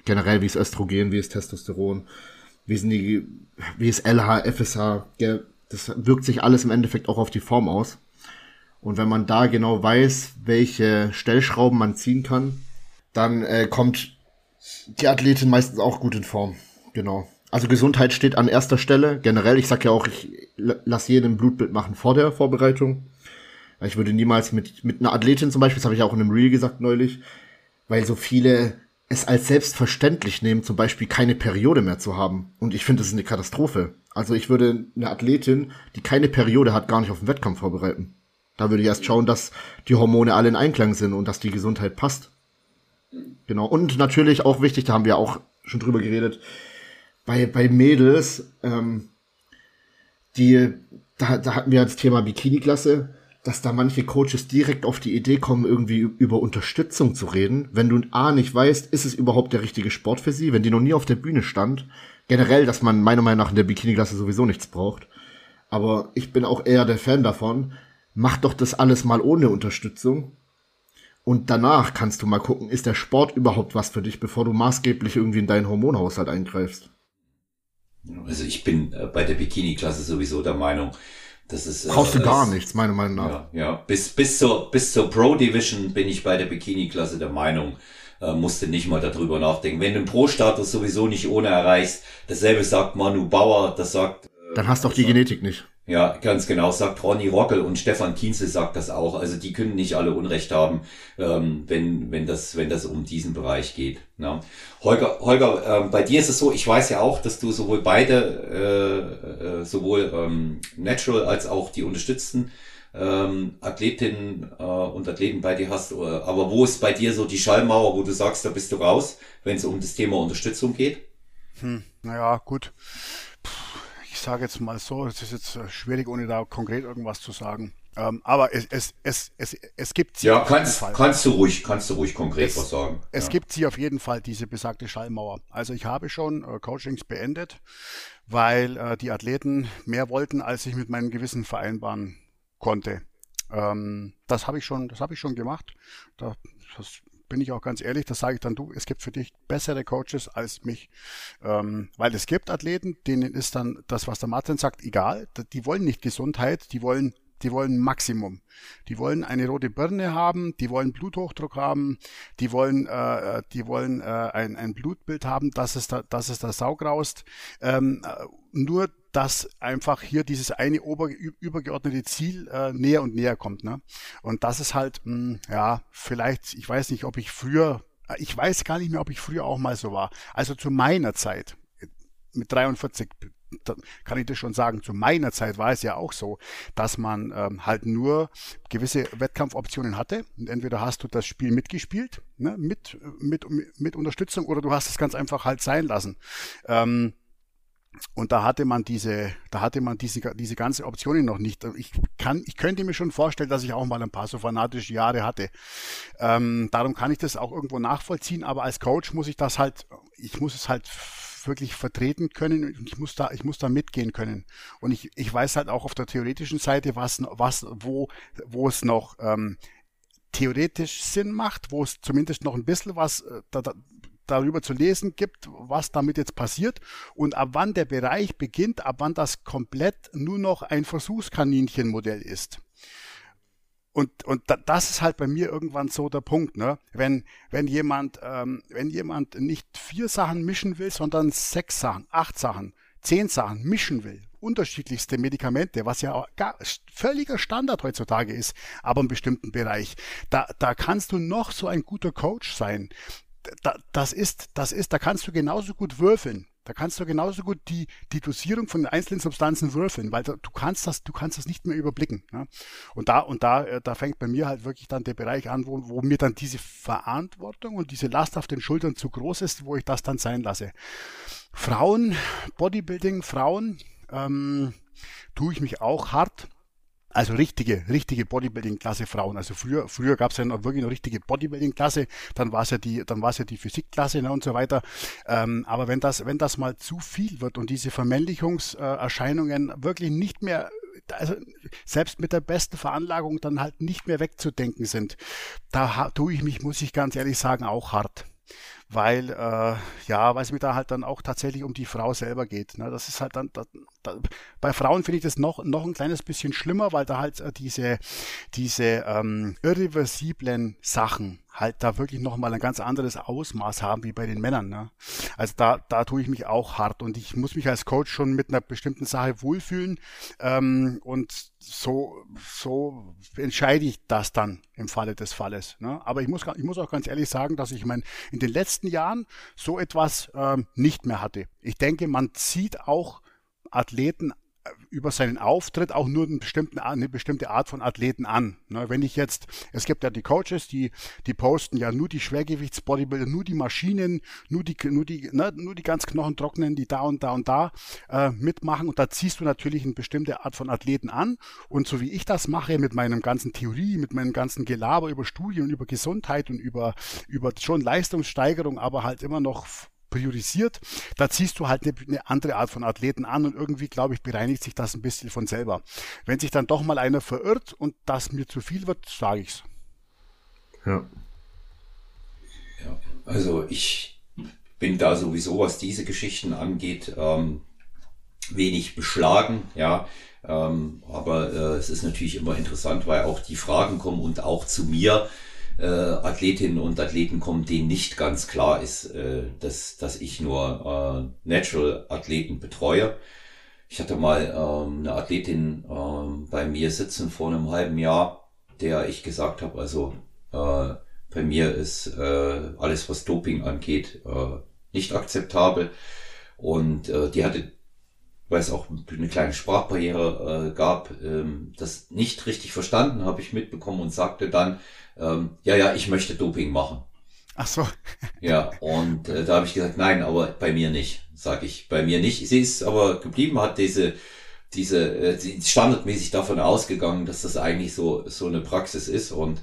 generell, wie ist Östrogen, wie ist Testosteron, wie sind die, wie ist LH, FSH, das wirkt sich alles im Endeffekt auch auf die Form aus. Und wenn man da genau weiß, welche Stellschrauben man ziehen kann, dann äh, kommt die Athletin meistens auch gut in Form. Genau. Also Gesundheit steht an erster Stelle. Generell, ich sag ja auch, ich lasse jeden Blutbild machen vor der Vorbereitung. Ich würde niemals mit, mit einer Athletin zum Beispiel, das habe ich auch in einem Reel gesagt neulich, weil so viele es als selbstverständlich nehmen, zum Beispiel keine Periode mehr zu haben. Und ich finde, das ist eine Katastrophe. Also ich würde eine Athletin, die keine Periode hat, gar nicht auf den Wettkampf vorbereiten. Da würde ich erst schauen, dass die Hormone alle in Einklang sind und dass die Gesundheit passt. Genau. Und natürlich auch wichtig, da haben wir auch schon drüber geredet, bei, bei Mädels, ähm, die, da, da hatten wir das Thema Bikini-Klasse. Dass da manche Coaches direkt auf die Idee kommen, irgendwie über Unterstützung zu reden, wenn du A nicht weißt, ist es überhaupt der richtige Sport für sie, wenn die noch nie auf der Bühne stand. Generell, dass man meiner Meinung nach in der Bikini-Klasse sowieso nichts braucht. Aber ich bin auch eher der Fan davon, mach doch das alles mal ohne Unterstützung. Und danach kannst du mal gucken, ist der Sport überhaupt was für dich, bevor du maßgeblich irgendwie in deinen Hormonhaushalt eingreifst. Also ich bin äh, bei der Bikini-Klasse sowieso der Meinung, das ist. Brauchst äh, du gar nichts, meiner Meinung nach. Ja, ja. Bis, bis zur, bis zur Pro Division bin ich bei der Bikini-Klasse der Meinung, äh, musste nicht mal darüber nachdenken. Wenn du einen Pro-Status sowieso nicht ohne erreichst, dasselbe sagt Manu Bauer, das sagt. Äh, Dann hast du auch die sagt, Genetik nicht. Ja, ganz genau, sagt Ronny Rockel und Stefan Kienzel sagt das auch. Also die können nicht alle Unrecht haben, ähm, wenn, wenn, das, wenn das um diesen Bereich geht. Ne? Holger, Holger ähm, bei dir ist es so, ich weiß ja auch, dass du sowohl beide, äh, äh, sowohl ähm, Natural als auch die unterstützten ähm, Athletinnen äh, und Athleten bei dir hast. Äh, aber wo ist bei dir so die Schallmauer, wo du sagst, da bist du raus, wenn es um das Thema Unterstützung geht? Hm, naja, gut sage jetzt mal so, es ist jetzt äh, schwierig, ohne da konkret irgendwas zu sagen. Ähm, aber es, es, es, es, es gibt sie. Ja, kannst, kannst du ruhig, kannst du ruhig konkret es, was sagen. Es ja. gibt sie auf jeden Fall, diese besagte Schallmauer. Also ich habe schon äh, Coachings beendet, weil äh, die Athleten mehr wollten, als ich mit meinem Gewissen vereinbaren konnte. Ähm, das habe ich schon, das habe ich schon gemacht. Da, das bin ich auch ganz ehrlich, das sage ich dann, du, es gibt für dich bessere Coaches als mich. Ähm, weil es gibt Athleten, denen ist dann das, was der Martin sagt, egal. Die wollen nicht Gesundheit, die wollen die wollen Maximum. Die wollen eine rote Birne haben, die wollen Bluthochdruck haben, die wollen, äh, die wollen äh, ein, ein Blutbild haben, dass es da, dass es da saugraust. Ähm, äh, nur dass einfach hier dieses eine ober, übergeordnete Ziel äh, näher und näher kommt. Ne? Und das ist halt, mh, hm, ja, vielleicht, ich weiß nicht, ob ich früher, äh, ich weiß gar nicht mehr, ob ich früher auch mal so war. Also zu meiner Zeit, mit 43 kann ich das schon sagen, zu meiner Zeit war es ja auch so, dass man ähm, halt nur gewisse Wettkampfoptionen hatte. Und entweder hast du das Spiel mitgespielt, ne, mit, mit, mit Unterstützung, oder du hast es ganz einfach halt sein lassen. Ähm, und da hatte man diese, da hatte man diese, diese ganze Optionen noch nicht. Ich kann, ich könnte mir schon vorstellen, dass ich auch mal ein paar so fanatische Jahre hatte. Ähm, darum kann ich das auch irgendwo nachvollziehen, aber als Coach muss ich das halt, ich muss es halt wirklich vertreten können und ich muss da, ich muss da mitgehen können. Und ich, ich weiß halt auch auf der theoretischen Seite, was, was, wo, wo es noch, ähm, theoretisch Sinn macht, wo es zumindest noch ein bisschen was äh, da, da, darüber zu lesen gibt, was damit jetzt passiert und ab wann der Bereich beginnt, ab wann das komplett nur noch ein Versuchskaninchenmodell ist. Und, und das ist halt bei mir irgendwann so der Punkt, ne? Wenn, wenn jemand, ähm, wenn jemand nicht vier Sachen mischen will, sondern sechs Sachen, acht Sachen, zehn Sachen mischen will, unterschiedlichste Medikamente, was ja gar, völliger Standard heutzutage ist, aber im bestimmten Bereich. Da, da kannst du noch so ein guter Coach sein da, das ist, das ist, da kannst du genauso gut würfeln. Da kannst du genauso gut die, die Dosierung von den einzelnen Substanzen würfeln, weil du kannst das, du kannst das nicht mehr überblicken. Ja? Und da, und da, äh, da fängt bei mir halt wirklich dann der Bereich an, wo, wo mir dann diese Verantwortung und diese Last auf den Schultern zu groß ist, wo ich das dann sein lasse. Frauen, Bodybuilding, Frauen, ähm, tue ich mich auch hart also richtige, richtige Bodybuilding-Klasse Frauen. Also früher, früher gab es ja noch wirklich eine richtige Bodybuilding-Klasse, dann war es ja die, dann war es ja die Physikklasse ne, und so weiter. Ähm, aber wenn das, wenn das mal zu viel wird und diese Vermännlichungserscheinungen wirklich nicht mehr also selbst mit der besten Veranlagung dann halt nicht mehr wegzudenken sind, da tue ich mich, muss ich ganz ehrlich sagen, auch hart weil äh, ja, weil es mir da halt dann auch tatsächlich um die Frau selber geht. Ne? Das ist halt dann, da, da, bei Frauen finde ich das noch noch ein kleines bisschen schlimmer, weil da halt äh, diese diese ähm, irreversiblen Sachen halt da wirklich nochmal ein ganz anderes Ausmaß haben wie bei den Männern. Ne? Also da, da tue ich mich auch hart und ich muss mich als Coach schon mit einer bestimmten Sache wohlfühlen ähm, und so, so entscheide ich das dann im Falle des Falles. Ne? Aber ich muss, ich muss auch ganz ehrlich sagen, dass ich mein, in den letzten Jahren so etwas ähm, nicht mehr hatte. Ich denke, man zieht auch Athleten über seinen Auftritt auch nur eine bestimmte, eine bestimmte Art von Athleten an. Ne, wenn ich jetzt, es gibt ja die Coaches, die, die posten ja nur die Schwergewichtsbodybuilder, nur die Maschinen, nur die, nur die, ne, nur die ganz knochentrockenen, die da und da und da äh, mitmachen. Und da ziehst du natürlich eine bestimmte Art von Athleten an. Und so wie ich das mache mit meinem ganzen Theorie, mit meinem ganzen Gelaber über Studien, über Gesundheit und über, über schon Leistungssteigerung, aber halt immer noch priorisiert. Da ziehst du halt eine, eine andere Art von Athleten an und irgendwie, glaube ich, bereinigt sich das ein bisschen von selber. Wenn sich dann doch mal einer verirrt und das mir zu viel wird, sage ich's. Ja. ja. Also ich bin da sowieso, was diese Geschichten angeht, ähm, wenig beschlagen, ja. Ähm, aber äh, es ist natürlich immer interessant, weil auch die Fragen kommen und auch zu mir äh, Athletinnen und Athleten kommen, denen nicht ganz klar ist, äh, dass, dass ich nur äh, Natural-Athleten betreue. Ich hatte mal ähm, eine Athletin ähm, bei mir sitzen vor einem halben Jahr, der ich gesagt habe, also äh, bei mir ist äh, alles, was Doping angeht, äh, nicht akzeptabel. Und äh, die hatte, weil es auch eine kleine Sprachbarriere äh, gab, ähm, das nicht richtig verstanden, habe ich mitbekommen und sagte dann, ähm, ja, ja, ich möchte Doping machen. Ach so. <laughs> ja, und äh, da habe ich gesagt, nein, aber bei mir nicht, sage ich, bei mir nicht. Sie ist aber geblieben, hat diese, diese, äh, standardmäßig davon ausgegangen, dass das eigentlich so, so eine Praxis ist und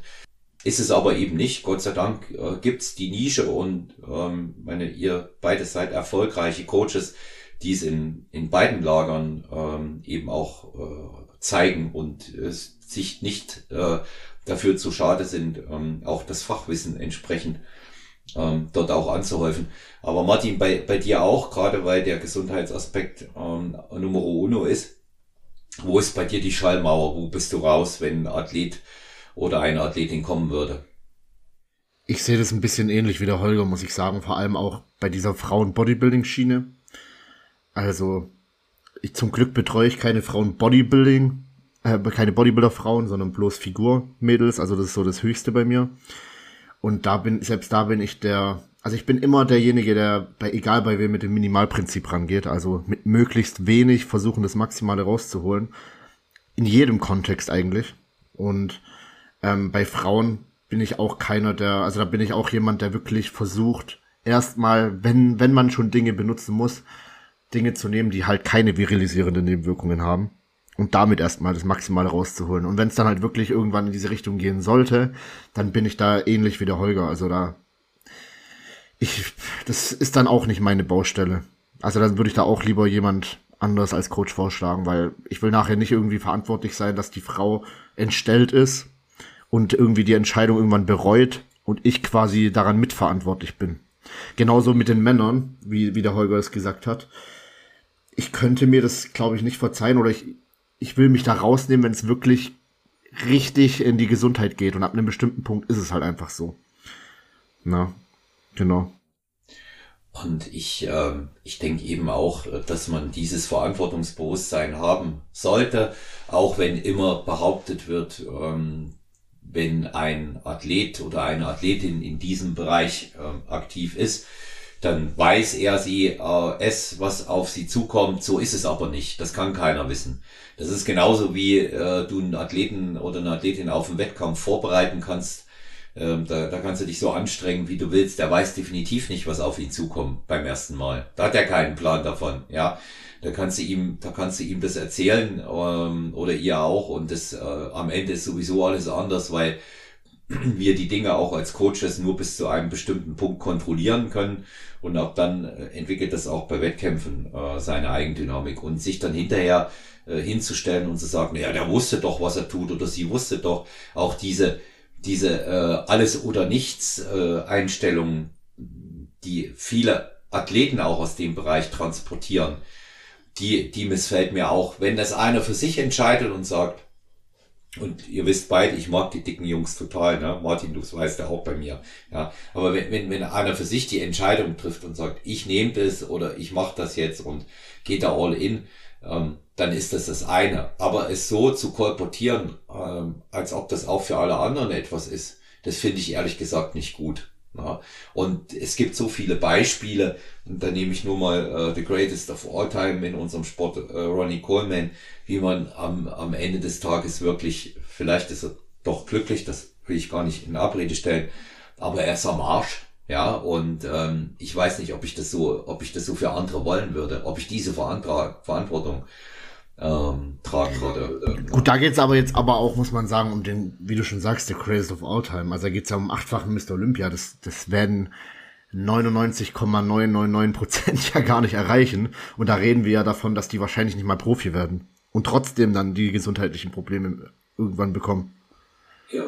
ist es aber eben nicht. Gott sei Dank äh, gibt's die Nische und ähm, meine, ihr beide seid erfolgreiche Coaches, die es in, in beiden Lagern ähm, eben auch äh, zeigen und äh, sich nicht äh, dafür zu schade sind, ähm, auch das Fachwissen entsprechend ähm, dort auch anzuhäufen. Aber Martin, bei, bei dir auch, gerade weil der Gesundheitsaspekt ähm, Numero uno ist, wo ist bei dir die Schallmauer? Wo bist du raus, wenn ein Athlet oder eine Athletin kommen würde? Ich sehe das ein bisschen ähnlich wie der Holger, muss ich sagen, vor allem auch bei dieser Frauen-Bodybuilding-Schiene. Also, ich, zum Glück betreue ich keine Frauen-Bodybuilding, äh, keine Bodybuilder-Frauen, sondern bloß Figur-Mädels. Also das ist so das Höchste bei mir. Und da bin, selbst da bin ich der, also ich bin immer derjenige, der bei, egal bei wem mit dem Minimalprinzip rangeht, also mit möglichst wenig versuchen, das Maximale rauszuholen. In jedem Kontext eigentlich. Und ähm, bei Frauen bin ich auch keiner, der, also da bin ich auch jemand, der wirklich versucht, erstmal, wenn, wenn man schon Dinge benutzen muss, Dinge zu nehmen, die halt keine virilisierenden Nebenwirkungen haben und damit erstmal das Maximale rauszuholen. Und wenn es dann halt wirklich irgendwann in diese Richtung gehen sollte, dann bin ich da ähnlich wie der Holger. Also da, ich, das ist dann auch nicht meine Baustelle. Also dann würde ich da auch lieber jemand anders als Coach vorschlagen, weil ich will nachher nicht irgendwie verantwortlich sein, dass die Frau entstellt ist und irgendwie die Entscheidung irgendwann bereut und ich quasi daran mitverantwortlich bin. Genauso mit den Männern, wie, wie der Holger es gesagt hat. Ich könnte mir das, glaube ich, nicht verzeihen oder ich, ich will mich da rausnehmen, wenn es wirklich richtig in die Gesundheit geht. Und ab einem bestimmten Punkt ist es halt einfach so. Na, genau. Und ich, äh, ich denke eben auch, dass man dieses Verantwortungsbewusstsein haben sollte, auch wenn immer behauptet wird, ähm, wenn ein Athlet oder eine Athletin in diesem Bereich äh, aktiv ist, dann weiß er sie äh, es, was auf sie zukommt. So ist es aber nicht. Das kann keiner wissen. Das ist genauso wie äh, du einen Athleten oder eine Athletin auf einen Wettkampf vorbereiten kannst. Ähm, da, da kannst du dich so anstrengen, wie du willst. Der weiß definitiv nicht, was auf ihn zukommt beim ersten Mal. Da hat er keinen Plan davon. Ja, da kannst du ihm, da kannst du ihm das erzählen ähm, oder ihr auch. Und das äh, am Ende ist sowieso alles anders, weil wir die Dinge auch als Coaches nur bis zu einem bestimmten Punkt kontrollieren können. Und auch dann äh, entwickelt das auch bei Wettkämpfen äh, seine Eigendynamik. Und sich dann hinterher äh, hinzustellen und zu sagen, ja, der wusste doch, was er tut oder sie wusste doch. Auch diese diese äh, alles oder nichts äh, Einstellung, die viele Athleten auch aus dem Bereich transportieren, die die missfällt mir auch, wenn das einer für sich entscheidet und sagt, und ihr wisst beide, ich mag die dicken Jungs total, ne? Martin, du weißt ja auch bei mir. Ja, aber wenn, wenn, wenn einer für sich die Entscheidung trifft und sagt, ich nehme das oder ich mache das jetzt und geht da all in, ähm, dann ist das das eine. Aber es so zu kolportieren, ähm, als ob das auch für alle anderen etwas ist, das finde ich ehrlich gesagt nicht gut. Ja. Und es gibt so viele Beispiele, und da nehme ich nur mal uh, The Greatest of All Time in unserem Sport, uh, Ronnie Coleman, wie man am, am Ende des Tages wirklich, vielleicht ist er doch glücklich, das will ich gar nicht in Abrede stellen, aber er ist am Arsch. Ja, und ähm, ich weiß nicht, ob ich das so, ob ich das so für andere wollen würde, ob ich diese Verantwortung ähm, tragen würde. Gut, da geht's aber jetzt aber auch, muss man sagen, um den, wie du schon sagst, der Crazy of All Time. Also da geht's ja um achtfachen Mr. Olympia. Das, das werden 99,999 Prozent <laughs> ja gar nicht erreichen. Und da reden wir ja davon, dass die wahrscheinlich nicht mal Profi werden. Und trotzdem dann die gesundheitlichen Probleme irgendwann bekommen. Ja.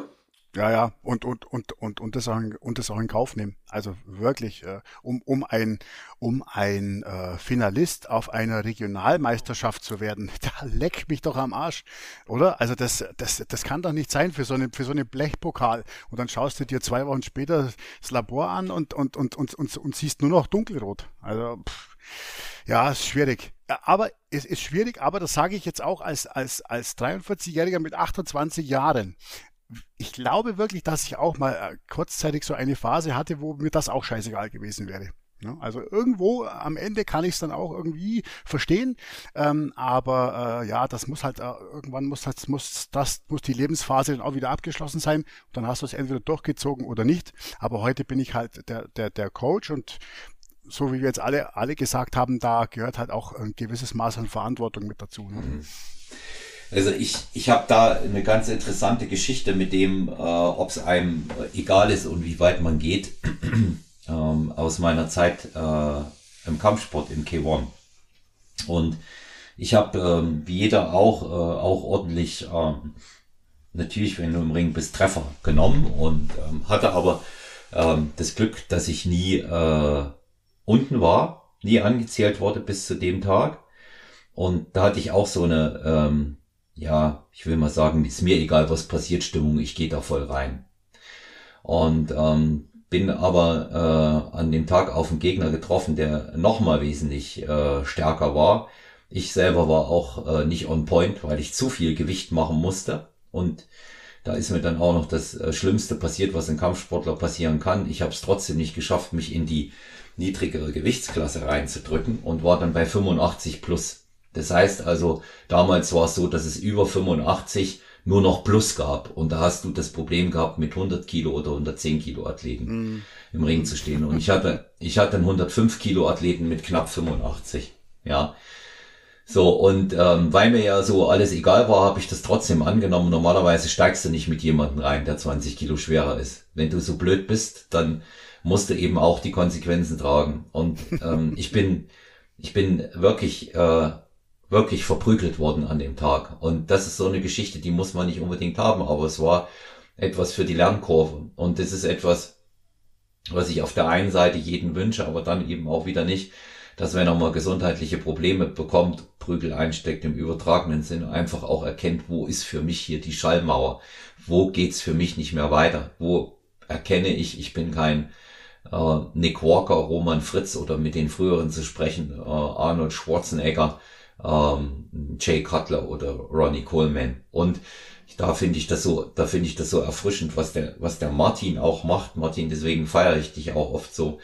Ja, ja, und, und, und, und, und, das, auch in, und das auch in Kauf nehmen. Also wirklich, äh, um, um ein, um ein äh, Finalist auf einer Regionalmeisterschaft zu werden, <laughs> da leck mich doch am Arsch, oder? Also das, das, das kann doch nicht sein für so eine, für so eine Blechpokal. Und dann schaust du dir zwei Wochen später das Labor an und, und, und, und, und, und siehst nur noch dunkelrot. Also, pff, ja, ist schwierig. Aber es ist schwierig, aber das sage ich jetzt auch als, als, als 43-Jähriger mit 28 Jahren ich glaube wirklich, dass ich auch mal äh, kurzzeitig so eine Phase hatte, wo mir das auch scheißegal gewesen wäre. Also irgendwo am Ende kann ich es dann auch irgendwie verstehen, ähm, aber äh, ja, das muss halt äh, irgendwann muss das muss das muss die Lebensphase dann auch wieder abgeschlossen sein. Und dann hast du es entweder durchgezogen oder nicht. Aber heute bin ich halt der der der Coach und so wie wir jetzt alle alle gesagt haben, da gehört halt auch ein gewisses Maß an Verantwortung mit dazu. Ne? Mhm. Also ich, ich habe da eine ganz interessante Geschichte mit dem, äh, ob es einem egal ist und wie weit man geht, <clears throat> ähm, aus meiner Zeit äh, im Kampfsport im K1. Und ich habe, ähm, wie jeder auch, äh, auch ordentlich, ähm, natürlich, wenn du im Ring bist, Treffer genommen und ähm, hatte aber ähm, das Glück, dass ich nie äh, unten war, nie angezählt wurde bis zu dem Tag. Und da hatte ich auch so eine ähm, ja, ich will mal sagen, ist mir egal, was passiert, Stimmung, ich gehe da voll rein. Und ähm, bin aber äh, an dem Tag auf einen Gegner getroffen, der nochmal wesentlich äh, stärker war. Ich selber war auch äh, nicht on point, weil ich zu viel Gewicht machen musste. Und da ist mir dann auch noch das äh, Schlimmste passiert, was ein Kampfsportler passieren kann. Ich habe es trotzdem nicht geschafft, mich in die niedrigere Gewichtsklasse reinzudrücken und war dann bei 85 plus. Das heißt also, damals war es so, dass es über 85 nur noch Plus gab. Und da hast du das Problem gehabt, mit 100 Kilo oder 110 Kilo Athleten mm. im Ring zu stehen. Und ich hatte, ich hatte einen 105 Kilo Athleten mit knapp 85. Ja. So, und ähm, weil mir ja so alles egal war, habe ich das trotzdem angenommen. Normalerweise steigst du nicht mit jemandem rein, der 20 Kilo schwerer ist. Wenn du so blöd bist, dann musst du eben auch die Konsequenzen tragen. Und ähm, ich bin, ich bin wirklich äh, wirklich verprügelt worden an dem Tag. Und das ist so eine Geschichte, die muss man nicht unbedingt haben, aber es war etwas für die Lernkurve. Und das ist etwas, was ich auf der einen Seite jeden wünsche, aber dann eben auch wieder nicht, dass wenn er mal gesundheitliche Probleme bekommt, Prügel einsteckt im übertragenen Sinn, einfach auch erkennt, wo ist für mich hier die Schallmauer? Wo geht's für mich nicht mehr weiter? Wo erkenne ich, ich bin kein äh, Nick Walker, Roman Fritz oder mit den früheren zu sprechen, äh, Arnold Schwarzenegger, ähm, Jay Cutler oder Ronnie Coleman. Und da finde ich das so, da finde ich das so erfrischend, was der, was der Martin auch macht. Martin, deswegen feiere ich dich auch oft so.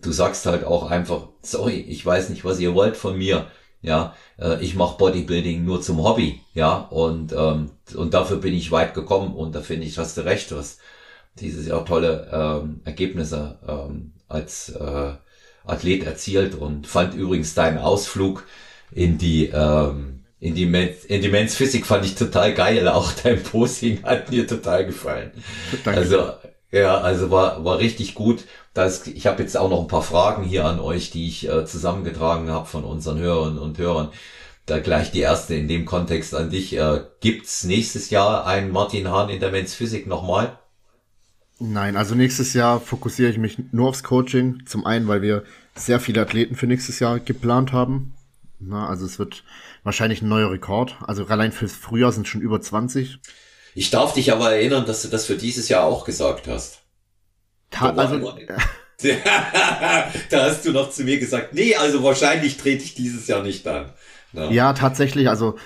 Du sagst halt auch einfach, sorry, ich weiß nicht, was ihr wollt von mir. Ja, äh, ich mache Bodybuilding nur zum Hobby, ja, und ähm, und dafür bin ich weit gekommen und da finde ich, hast du recht, hast dieses Jahr tolle ähm, Ergebnisse ähm, als äh, Athlet erzielt und fand übrigens deinen Ausflug in die, ähm, in die, Men in die Men's Physik fand ich total geil. Auch dein Posing hat mir total gefallen. Danke. Also, ja, also war, war richtig gut. Das, ich habe jetzt auch noch ein paar Fragen hier an euch, die ich äh, zusammengetragen habe von unseren Hörern und Hörern. Da gleich die erste in dem Kontext an dich. Äh, gibt's nächstes Jahr einen Martin Hahn in der Men's Physik nochmal? Nein, also nächstes Jahr fokussiere ich mich nur aufs Coaching. Zum einen, weil wir sehr viele Athleten für nächstes Jahr geplant haben. Na, also es wird wahrscheinlich ein neuer Rekord. Also allein fürs Frühjahr sind schon über 20. Ich darf dich aber erinnern, dass du das für dieses Jahr auch gesagt hast. Ta also, <laughs> da hast du noch zu mir gesagt, nee, also wahrscheinlich trete ich dieses Jahr nicht an. Ja, ja tatsächlich. Also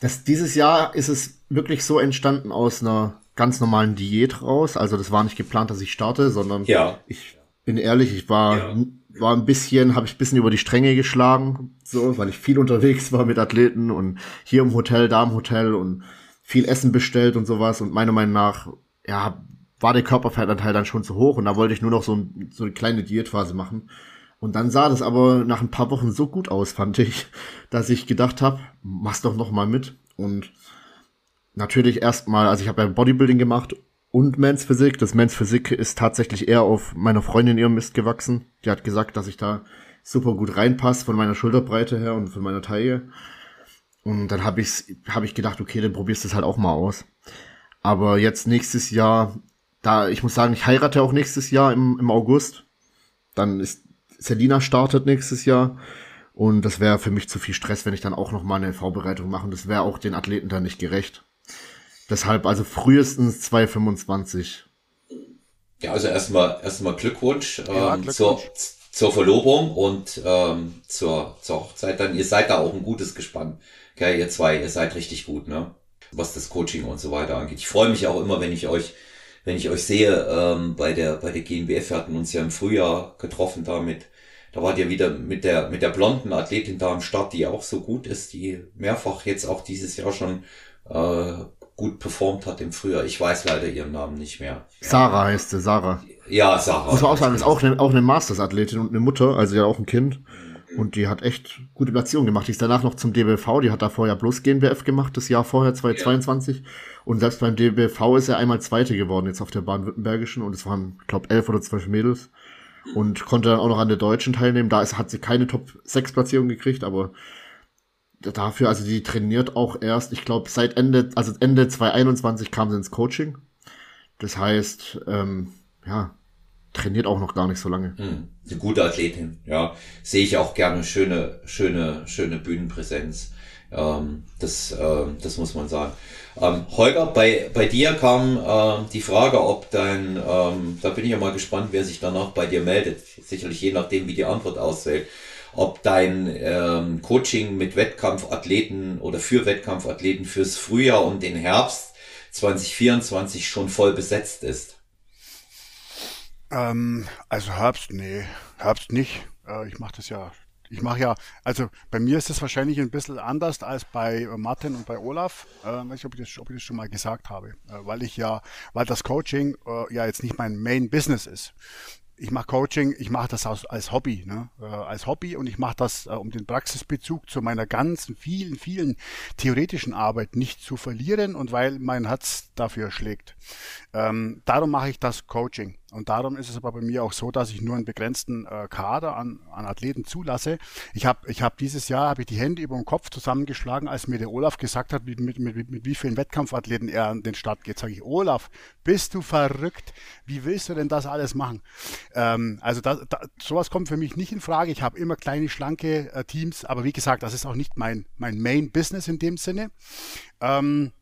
das, dieses Jahr ist es wirklich so entstanden aus einer ganz normalen Diät raus. Also das war nicht geplant, dass ich starte, sondern ja. ich bin ehrlich, ich war, ja. War ein bisschen, habe ich ein bisschen über die Stränge geschlagen, so, weil ich viel unterwegs war mit Athleten und hier im Hotel, da im Hotel und viel Essen bestellt und sowas. Und meiner Meinung nach, ja, war der Körperfettanteil dann schon zu hoch und da wollte ich nur noch so, ein, so eine kleine Diätphase machen. Und dann sah das aber nach ein paar Wochen so gut aus, fand ich, <laughs> dass ich gedacht habe, mach's doch noch mal mit. Und natürlich erstmal, also ich habe ja Bodybuilding gemacht und Men's Physik. Das Men's Physik ist tatsächlich eher auf meiner Freundin ihrem Mist gewachsen. Die hat gesagt, dass ich da super gut reinpasse von meiner Schulterbreite her und von meiner Taille. Und dann habe ich hab ich gedacht, okay, dann probierst du es halt auch mal aus. Aber jetzt nächstes Jahr, da ich muss sagen, ich heirate auch nächstes Jahr im, im August. Dann ist Selina startet nächstes Jahr. Und das wäre für mich zu viel Stress, wenn ich dann auch noch mal eine Vorbereitung mache. Und das wäre auch den Athleten dann nicht gerecht. Deshalb also frühestens 225. Ja, also erstmal erstmal Glückwunsch, ja, ähm, Glückwunsch. Zur, zur Verlobung und ähm, zur, zur Hochzeit. Dann ihr seid da auch ein gutes Gespann. Okay, ihr zwei, ihr seid richtig gut, ne? Was das Coaching und so weiter angeht. Ich freue mich auch immer, wenn ich euch, wenn ich euch sehe ähm, bei der bei der GNBF. Wir hatten uns ja im Frühjahr getroffen damit. Da wart ihr wieder mit der mit der blonden Athletin da am Start, die auch so gut ist, die mehrfach jetzt auch dieses Jahr schon äh, gut performt hat im Frühjahr. Ich weiß leider ihren Namen nicht mehr. Sarah heißt sie, Sarah. Ja, Sarah. Muss man auch sagen, ist auch eine, auch eine Masters-Athletin und eine Mutter, also ja auch ein Kind. Und die hat echt gute Platzierungen gemacht. Die ist danach noch zum DBV, die hat da vorher bloß GNBF gemacht, das Jahr vorher, 2022. Ja. Und selbst beim DBV ist er einmal Zweite geworden, jetzt auf der Baden-Württembergischen. Und es waren, glaube elf oder zwölf Mädels. Und konnte dann auch noch an der Deutschen teilnehmen. Da ist, hat sie keine Top-6-Platzierung gekriegt, aber dafür, also die trainiert auch erst, ich glaube, seit Ende, also Ende 2021 kam sie ins Coaching. Das heißt, ähm, ja, trainiert auch noch gar nicht so lange. Hm, eine gute Athletin, ja. Sehe ich auch gerne schöne, schöne, schöne Bühnenpräsenz. Ähm, das, äh, das muss man sagen. Ähm, Holger, bei, bei dir kam äh, die Frage, ob dein, ähm, da bin ich ja mal gespannt, wer sich danach bei dir meldet. Sicherlich je nachdem, wie die Antwort ausfällt ob dein ähm, Coaching mit Wettkampfathleten oder für Wettkampfathleten fürs Frühjahr und den Herbst 2024 schon voll besetzt ist. Ähm, also Herbst, nee, Herbst nicht. Äh, ich mache das ja ich mache ja, also bei mir ist es wahrscheinlich ein bisschen anders als bei Martin und bei Olaf. Äh, weiß nicht, ob ich, das, ob ich das schon mal gesagt habe, äh, weil ich ja, weil das Coaching äh, ja jetzt nicht mein Main Business ist ich mache Coaching, ich mache das als, als Hobby, ne? Äh, als Hobby und ich mache das, äh, um den Praxisbezug zu meiner ganzen, vielen, vielen theoretischen Arbeit nicht zu verlieren und weil mein Herz dafür schlägt. Ähm, darum mache ich das Coaching. Und darum ist es aber bei mir auch so, dass ich nur einen begrenzten äh, Kader an, an Athleten zulasse. Ich habe ich hab dieses Jahr hab ich die Hände über den Kopf zusammengeschlagen, als mir der Olaf gesagt hat, mit, mit, mit, mit wie vielen Wettkampfathleten er an den Start geht. Sage ich, Olaf, bist du verrückt? Wie willst du denn das alles machen? Ähm, also das, da, sowas kommt für mich nicht in Frage. Ich habe immer kleine, schlanke äh, Teams, aber wie gesagt, das ist auch nicht mein, mein Main Business in dem Sinne. Ähm,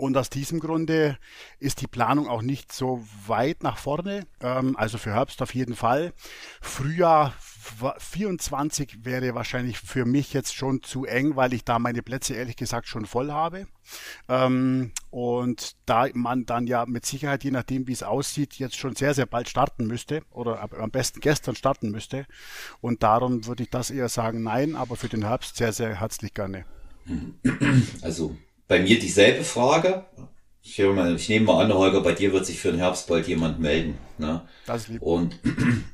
und aus diesem Grunde ist die Planung auch nicht so weit nach vorne. Ähm, also für Herbst auf jeden Fall. Frühjahr 24 wäre wahrscheinlich für mich jetzt schon zu eng, weil ich da meine Plätze ehrlich gesagt schon voll habe. Ähm, und da man dann ja mit Sicherheit, je nachdem wie es aussieht, jetzt schon sehr, sehr bald starten müsste oder am besten gestern starten müsste. Und darum würde ich das eher sagen, nein, aber für den Herbst sehr, sehr herzlich gerne. Also bei mir dieselbe Frage. Ich, mal, ich nehme mal an, Holger, bei dir wird sich für den Herbst bald jemand melden. Ne? Das lieb. Und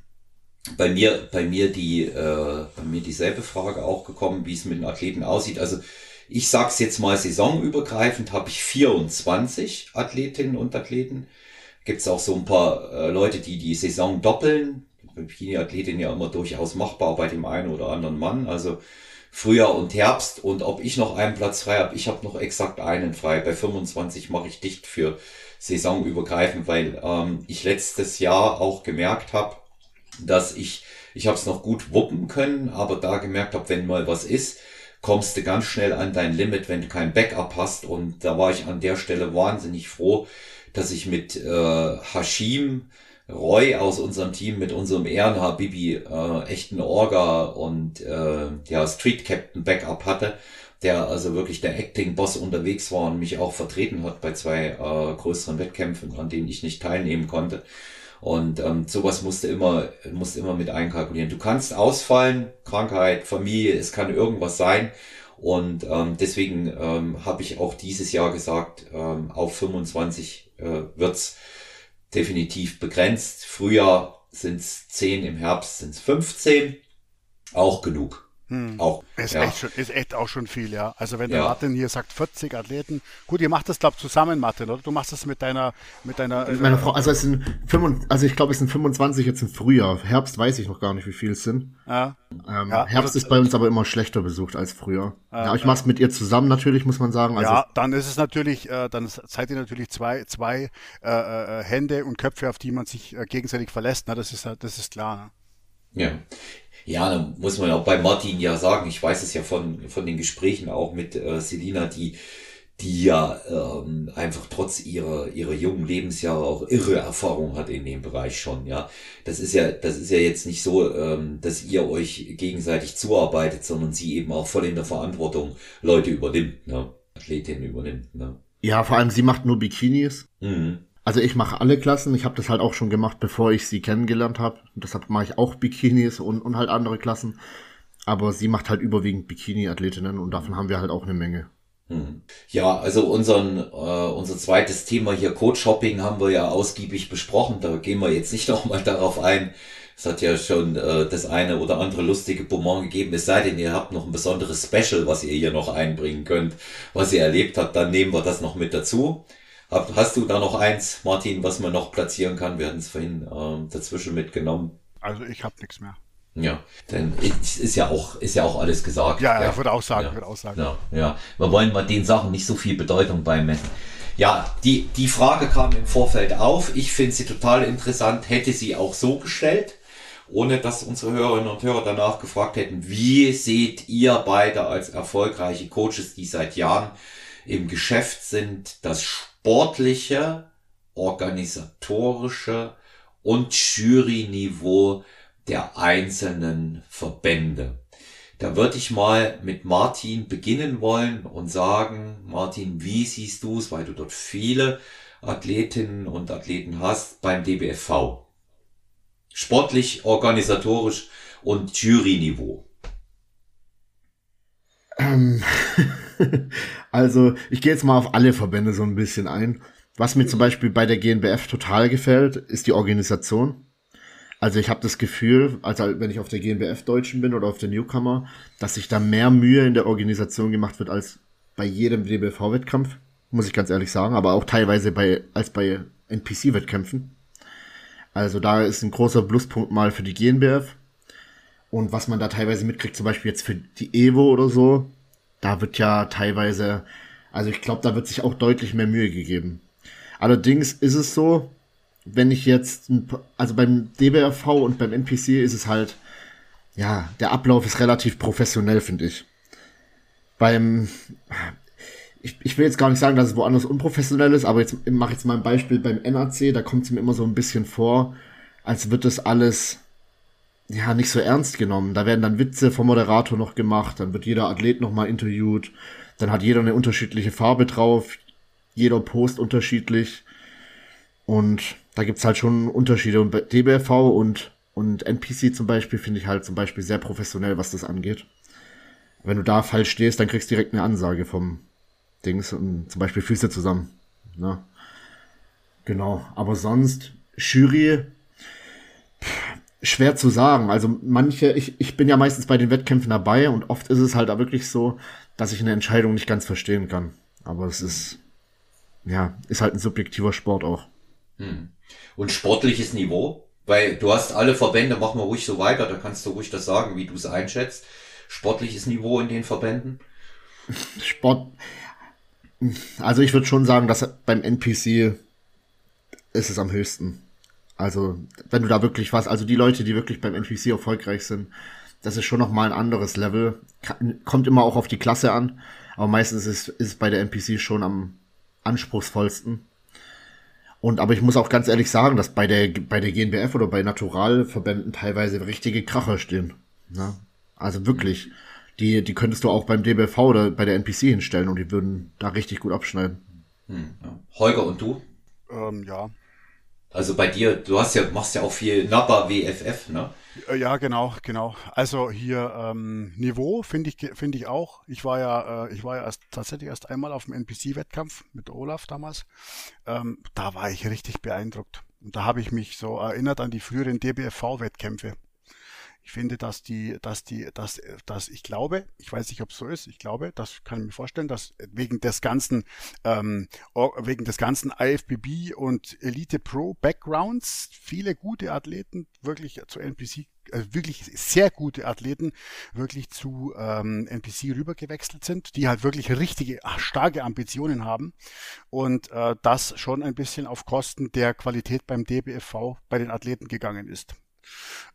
<clears throat> bei mir, bei mir die, äh, bei mir dieselbe Frage auch gekommen, wie es mit den Athleten aussieht. Also ich sag's jetzt mal saisonübergreifend, habe ich 24 Athletinnen und Athleten. Gibt's auch so ein paar äh, Leute, die die Saison doppeln. Bikini-Athletin ja immer durchaus machbar bei dem einen oder anderen Mann. Also Frühjahr und Herbst und ob ich noch einen Platz frei habe. Ich habe noch exakt einen frei. Bei 25 mache ich dicht für saisonübergreifend, weil ähm, ich letztes Jahr auch gemerkt habe, dass ich, ich habe es noch gut wuppen können, aber da gemerkt habe, wenn mal was ist, kommst du ganz schnell an dein Limit, wenn du kein Backup hast. Und da war ich an der Stelle wahnsinnig froh, dass ich mit äh, Hashim Roy aus unserem Team mit unserem Ehrenhabibi äh, echten Orga und äh, ja Street Captain Backup hatte, der also wirklich der Acting-Boss unterwegs war und mich auch vertreten hat bei zwei äh, größeren Wettkämpfen, an denen ich nicht teilnehmen konnte. Und ähm, sowas musste immer, musste immer mit einkalkulieren. Du kannst ausfallen, Krankheit, Familie, es kann irgendwas sein. Und ähm, deswegen ähm, habe ich auch dieses Jahr gesagt, ähm, auf 25 äh, wird's definitiv begrenzt. Frühjahr sind's 10, im Herbst sind's 15. Auch genug. Hm. Auch, ist, ja. echt schon, ist echt auch schon viel, ja. Also wenn der Ja. Martin hier sagt 40 Athleten, gut, ihr macht das glaube zusammen, Martin, oder? Du machst das mit deiner, mit deiner. Mit meiner Frau, also es sind 25, also ich glaube, es sind 25 jetzt im Frühjahr. Herbst weiß ich noch gar nicht, wie viel es sind. ja, Ähm, Ja, Herbst also- ist bei uns aber immer schlechter besucht als früher. ja, ich mach's mit ihr zusammen natürlich, muss man sagen. Also ja, dann ist es natürlich, äh, dann seid ihr natürlich zwei, zwei äh, äh, Hände und Köpfe, auf die man sich äh, gegenseitig verlässt. Ne? Das ist, äh, das ist klar. Ne? Ja. Ja, da muss man auch bei Martin ja sagen, ich weiß es ja von, von den Gesprächen auch mit äh, Selina, die, die ja ähm, einfach trotz ihrer, ihrer jungen Lebensjahre auch irre Erfahrung hat in dem Bereich schon, ja. Das ist ja, das ist ja jetzt nicht so, ähm, dass ihr euch gegenseitig zuarbeitet, sondern sie eben auch voll in der Verantwortung Leute übernimmt, ne? Athletinnen übernimmt, ne? ja, vor allem sie macht nur Bikinis. Mhm. Also ich mache alle Klassen. Ich habe das halt auch schon gemacht, bevor ich sie kennengelernt habe. Deshalb mache ich auch Bikinis und, und halt andere Klassen. Aber sie macht halt überwiegend Bikini-Athletinnen und davon haben wir halt auch eine Menge. Mhm. Ja, also unseren, äh, unser zweites Thema hier Code-Shopping haben wir ja ausgiebig besprochen. Da gehen wir jetzt nicht <laughs> nochmal darauf ein. Es hat ja schon äh, das eine oder andere lustige Bonbon gegeben. Es sei denn, ihr habt noch ein besonderes Special, was ihr hier noch einbringen könnt, was ihr erlebt habt, dann nehmen wir das noch mit dazu. Hast du da noch eins, Martin, was man noch platzieren kann? Wir hatten es vorhin ähm, dazwischen mitgenommen. Also ich habe nichts mehr. Ja, denn es ist ja auch, ist ja auch alles gesagt. Ja, ja, ich würde auch sagen, Ja. ich würde auch sagen. Ja, ja. Wir wollen mal den Sachen nicht so viel Bedeutung beimessen. Ja, die, die Frage kam im Vorfeld auf. Ich finde sie total interessant. Hätte sie auch so gestellt, ohne dass unsere Hörerinnen und Hörer danach gefragt hätten, wie seht ihr beide als erfolgreiche Coaches, die seit Jahren im Geschäft sind, das sportliche, organisatorische und Juryniveau der einzelnen Verbände. Da würde ich mal mit Martin beginnen wollen und sagen, Martin, wie siehst du es, weil du dort viele Athletinnen und Athleten hast beim DBFV? Sportlich, organisatorisch und Juryniveau. Ähm, <laughs> <laughs> also, ich gehe jetzt mal auf alle Verbände so ein bisschen ein. Was mir zum Beispiel bei der GNBF total gefällt, ist die Organisation. Also ich habe das Gefühl, also wenn ich auf der GNBF Deutschen bin oder auf der Newcomer, dass sich da mehr Mühe in der Organisation gemacht wird als bei jedem DBV-Wettkampf, muss ich ganz ehrlich sagen, aber auch teilweise bei als bei NPC-Wettkämpfen. Also da ist ein großer Pluspunkt mal für die GNBF. Und was man da teilweise mitkriegt, zum Beispiel jetzt für die Evo oder so, da wird ja teilweise, also ich glaube, da wird sich auch deutlich mehr Mühe gegeben. Allerdings ist es so, wenn ich jetzt, also beim DBRV und beim NPC ist es halt, ja, der Ablauf ist relativ professionell, finde ich. Beim, ich, ich will jetzt gar nicht sagen, dass es woanders unprofessionell ist, aber jetzt mache ich jetzt mal ein Beispiel beim NAC, da kommt es mir immer so ein bisschen vor, als wird das alles, ja, nicht so ernst genommen. Da werden dann Witze vom Moderator noch gemacht, dann wird jeder Athlet nochmal interviewt, dann hat jeder eine unterschiedliche Farbe drauf, jeder Post unterschiedlich. Und da gibt's halt schon Unterschiede. Und bei DBFV und, und NPC zum Beispiel finde ich halt zum Beispiel sehr professionell, was das angeht. Wenn du da falsch stehst, dann kriegst du direkt eine Ansage vom Dings und zum Beispiel Füße zusammen. Ne? Genau. Aber sonst, Jury, schwer zu sagen. Also manche, ich, ich bin ja meistens bei den Wettkämpfen dabei und oft ist es halt auch wirklich so, dass ich eine Entscheidung nicht ganz verstehen kann. Aber es ist, ja, ist halt ein subjektiver Sport auch. Und sportliches Niveau? Weil du hast alle Verbände, mach mal ruhig so weiter, da kannst du ruhig das sagen, wie du es einschätzt. Sportliches Niveau in den Verbänden? Sport, also ich würde schon sagen, dass beim NPC ist es am höchsten. Also, wenn du da wirklich was, also die Leute, die wirklich beim NPC erfolgreich sind, das ist schon nochmal ein anderes Level. Kommt immer auch auf die Klasse an, aber meistens ist, ist es bei der NPC schon am anspruchsvollsten. Und aber ich muss auch ganz ehrlich sagen, dass bei der bei der GNBF oder bei Naturalverbänden teilweise richtige Kracher stehen. Ne? Also wirklich. die, die könntest du auch beim DBV oder bei der NPC hinstellen und die würden da richtig gut abschneiden. Hm, ja. Holger und du? Ähm, ja. Also bei dir, du hast ja, machst ja auch viel NAPA WFF, ne? Äh, ja, genau, genau. Also hier ähm, Niveau finde ich finde ich auch. Ich war ja äh, ich war ja erst tatsächlich erst einmal auf dem NPC-Wettkampf mit Olaf damals. Ähm, da war ich richtig beeindruckt. Und da habe ich mich so erinnert an die früheren DBFV-Wettkämpfe. Ich finde, dass die, dass die, dass, dass ich glaube, ich weiß nicht, ob es so ist, ich glaube, das kann ich mir vorstellen, dass wegen des ganzen, ähm, wegen des ganzen IFBB und Elite Pro Backgrounds viele gute Athleten wirklich zu NPC also wirklich sehr gute Athleten wirklich zu ähm, NPC rübergewechselt sind, die halt wirklich richtige, starke Ambitionen haben und äh, das schon ein bisschen auf Kosten der Qualität beim DBFV bei den Athleten gegangen ist.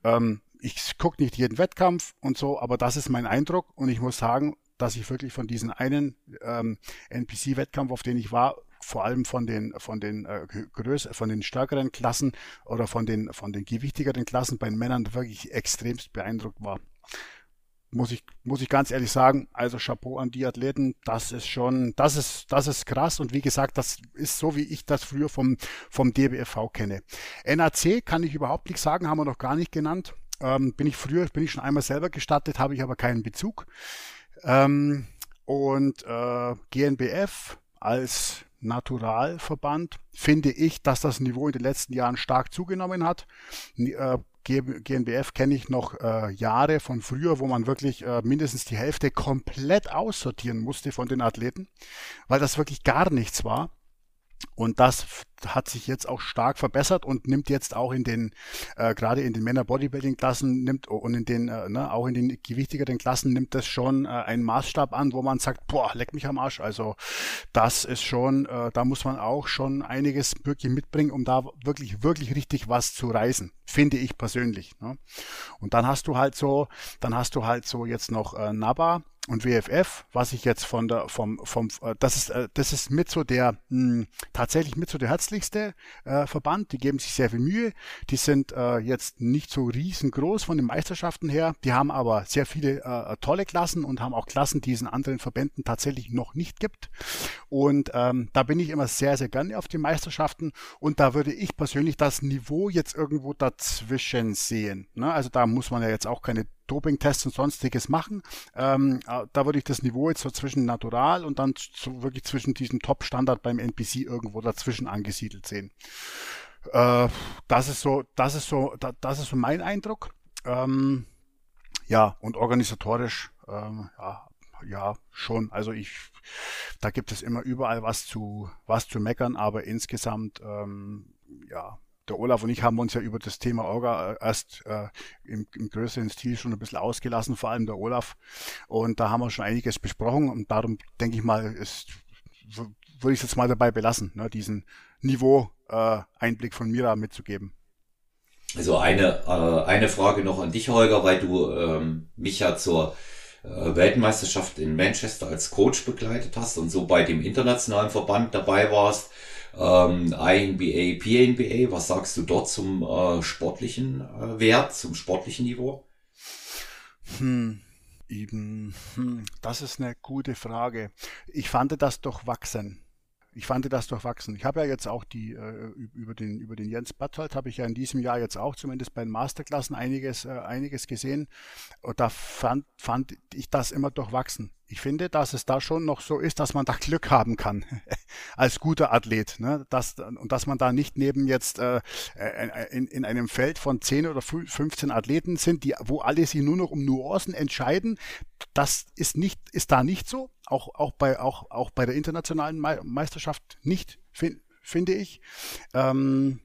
Ähm, ich gucke nicht jeden Wettkampf und so, aber das ist mein Eindruck und ich muss sagen, dass ich wirklich von diesen einen ähm, NPC-Wettkampf, auf den ich war, vor allem von den von den äh, größer, von den stärkeren Klassen oder von den von den gewichtigeren Klassen bei den Männern wirklich extremst beeindruckt war. Muss ich muss ich ganz ehrlich sagen, also Chapeau an die Athleten, das ist schon, das ist das ist krass und wie gesagt, das ist so wie ich das früher vom vom DBFV kenne. NAC kann ich überhaupt nichts sagen, haben wir noch gar nicht genannt. Ähm, bin ich früher, bin ich schon einmal selber gestattet, habe ich aber keinen Bezug. Ähm, und äh, GNBF als Naturalverband finde ich, dass das Niveau in den letzten Jahren stark zugenommen hat. Äh, GNBF kenne ich noch äh, Jahre von früher, wo man wirklich äh, mindestens die Hälfte komplett aussortieren musste von den Athleten, weil das wirklich gar nichts war. Und das hat sich jetzt auch stark verbessert und nimmt jetzt auch in den, äh, gerade in den Männer-Bodybuilding-Klassen nimmt und in den, äh, ne, auch in den gewichtigeren Klassen nimmt das schon äh, einen Maßstab an, wo man sagt, boah, leck mich am Arsch. Also das ist schon, äh, da muss man auch schon einiges wirklich mitbringen, um da wirklich, wirklich richtig was zu reißen, finde ich persönlich. Ne? Und dann hast du halt so, dann hast du halt so jetzt noch äh, NABA, und WFF, was ich jetzt von der vom vom äh, das ist äh, das ist mit so der mh, hm, tatsächlich mit so der herzlichste äh, Verband. Die geben sich sehr viel Mühe. Die sind äh, jetzt nicht so riesengroß von den Meisterschaften her. Die haben aber sehr viele äh, tolle Klassen und haben auch Klassen, die es in anderen Verbänden tatsächlich noch nicht gibt. Und ähm, da bin ich immer sehr sehr gerne auf den Meisterschaften und da würde ich persönlich das Niveau jetzt irgendwo dazwischen sehen. Ne? Also da muss man ja jetzt auch keine Dopingtests und sonstiges machen. Ähm, äh, da würde ich das Niveau jetzt so zwischen Natural und dann so wirklich zwischen diesem Top-Standard beim NPC irgendwo dazwischen angesiedelt sehen. Äh, das ist so, das ist so, da, das ist so mein Eindruck. Ähm, ja, und organisatorisch, ähm, ja, ja, schon. Also ich, da gibt es immer überall was zu, was zu meckern, aber insgesamt, ähm, ja, der Olaf und ich haben uns ja über das Thema Orga äh, erst äh, im, im, größeren Stil schon ein bisschen ausgelassen, vor allem der Olaf. Und da haben wir schon einiges besprochen und darum denke ich mal, ist, würde ich es jetzt mal dabei belassen, ne, diesen Niveau-Einblick äh, von Mira mitzugeben. Also eine, äh, eine Frage noch an dich, Holger, weil du ähm, mich ja zur äh, Weltmeisterschaft in Manchester als Coach begleitet hast und so bei dem internationalen Verband dabei warst ähm, INBA, PNBA. Was sagst du dort zum äh, sportlichen äh, Wert, zum sportlichen Niveau? Hm. Eben, hm, das ist eine gute Frage. Ich fand das doch wachsen ich fand das durchwachsen. Ich habe ja jetzt auch die äh, über den über den Jens Berthold habe ich ja in diesem Jahr jetzt auch zumindest bei den Masterklassen einiges äh, einiges gesehen und da fand fand ich das immer durchwachsen. Ich finde, dass es da schon noch so ist, dass man da <laughs> Glück haben kann <laughs> als guter Athlet, ne? dass, und dass man da nicht neben jetzt äh, äh in, in einem Feld von 10 oder 15 Athleten sind, die wo alle sich nur noch um Nuancen entscheiden. Das ist nicht ist da nicht so auch, auch, bei, auch, auch bei der internationalen Meisterschaft nicht, find, finde ich. Ähm,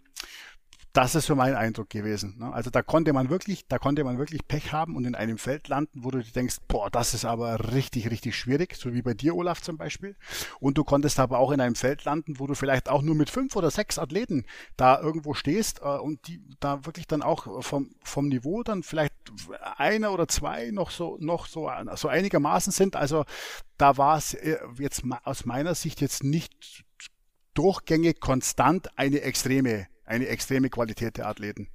das ist so mein Eindruck gewesen. Ne? Also da konnte man wirklich, da konnte man wirklich Pech haben und in einem Feld landen, wo du denkst, boah, das ist aber richtig, richtig schwierig, so wie bei dir, Olaf zum Beispiel. Und du konntest aber auch in einem Feld landen, wo du vielleicht auch nur mit fünf oder sechs Athleten da irgendwo stehst äh, und die da wirklich dann auch vom, vom Niveau dann vielleicht einer oder zwei noch so, noch so, so einigermaßen sind. Also da war es äh, jetzt aus meiner Sicht jetzt nicht durchgängig konstant eine extreme eine extreme Qualität der Athleten.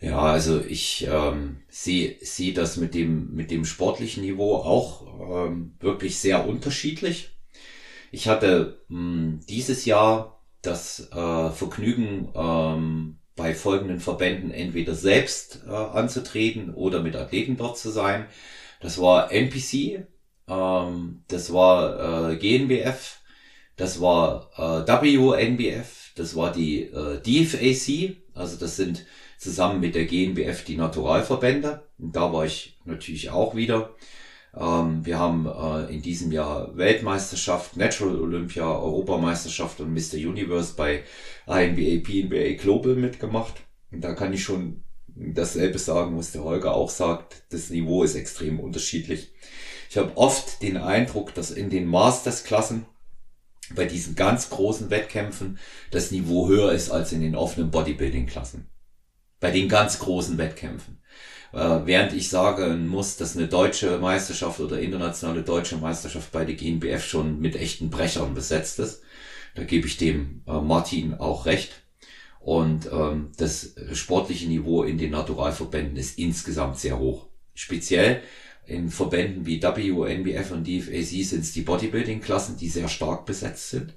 Ja, also ich ähm, sehe sehe das mit dem mit dem sportlichen Niveau auch ähm, wirklich sehr unterschiedlich. Ich hatte mh, hm, dieses Jahr das äh, Vergnügen ähm, bei folgenden Verbänden entweder selbst äh, anzutreten oder mit Athleten dort zu sein. Das war NPC, ähm, das war äh, GNBF, das war äh, WNBF, das war die äh, DFAC, also das sind zusammen mit der GNBF die Naturalverbände. Und da war ich natürlich auch wieder. Ähm, wir haben äh, in diesem Jahr Weltmeisterschaft, Natural Olympia, Europameisterschaft und Mr. Universe bei INBA, PNBA Global mitgemacht. Und da kann ich schon dasselbe sagen, was der Holger auch sagt. Das Niveau ist extrem unterschiedlich. Ich habe oft den Eindruck, dass in den Masters-Klassen bei diesen ganz großen Wettkämpfen das Niveau höher ist als in den offenen Bodybuilding-Klassen bei den ganz großen Wettkämpfen. Äh, während ich sagen muss, dass eine deutsche Meisterschaft oder internationale deutsche Meisterschaft bei der GNBF schon mit echten Brechern besetzt ist. Da gebe ich dem äh, Martin auch recht. Und ähm, das sportliche Niveau in den Naturalverbänden ist insgesamt sehr hoch. Speziell in Verbänden wie WNBF und DFAC sind es die Bodybuilding-Klassen, die sehr stark besetzt sind.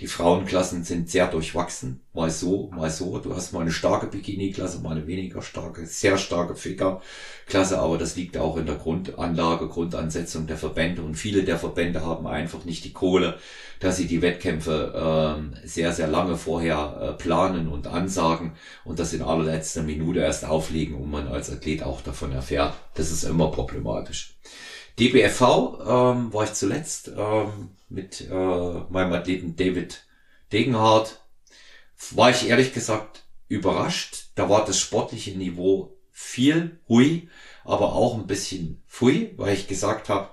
Die Frauenklassen sind sehr durchwachsen. Mal so, mal so. Du hast mal eine starke Bikini-Klasse, mal eine weniger starke, sehr starke Ficker-Klasse. Aber das liegt auch in der Grundanlage, Grundansetzung der Verbände. Und viele der Verbände haben einfach nicht die Kohle, dass sie die Wettkämpfe äh, sehr, sehr lange vorher äh, planen und ansagen und das in allerletzter Minute erst auflegen und man als Athlet auch davon erfährt. Das ist immer problematisch. DBFV ähm, war ich zuletzt ähm, mit äh, meinem Athleten David Degenhardt. War ich ehrlich gesagt überrascht. Da war das sportliche Niveau viel hui, aber auch ein bisschen fui, weil ich gesagt habe,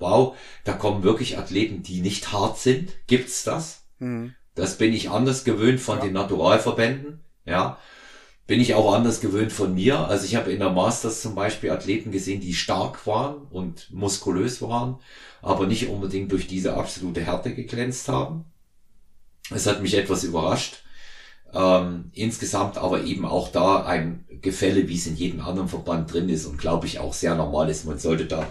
wow, da kommen wirklich Athleten, die nicht hart sind. Gibt's das? Mhm. Das bin ich anders gewöhnt von ja. den Naturalverbänden. Ja, bin ich auch anders gewöhnt von mir. Also ich habe in der Masters zum Beispiel Athleten gesehen, die stark waren und muskulös waren, aber nicht unbedingt durch diese absolute Härte geglänzt haben. Es hat mich etwas überrascht. Ähm, insgesamt aber eben auch da ein Gefälle, wie es in jedem anderen Verband drin ist und glaube ich auch sehr normal ist. Man sollte da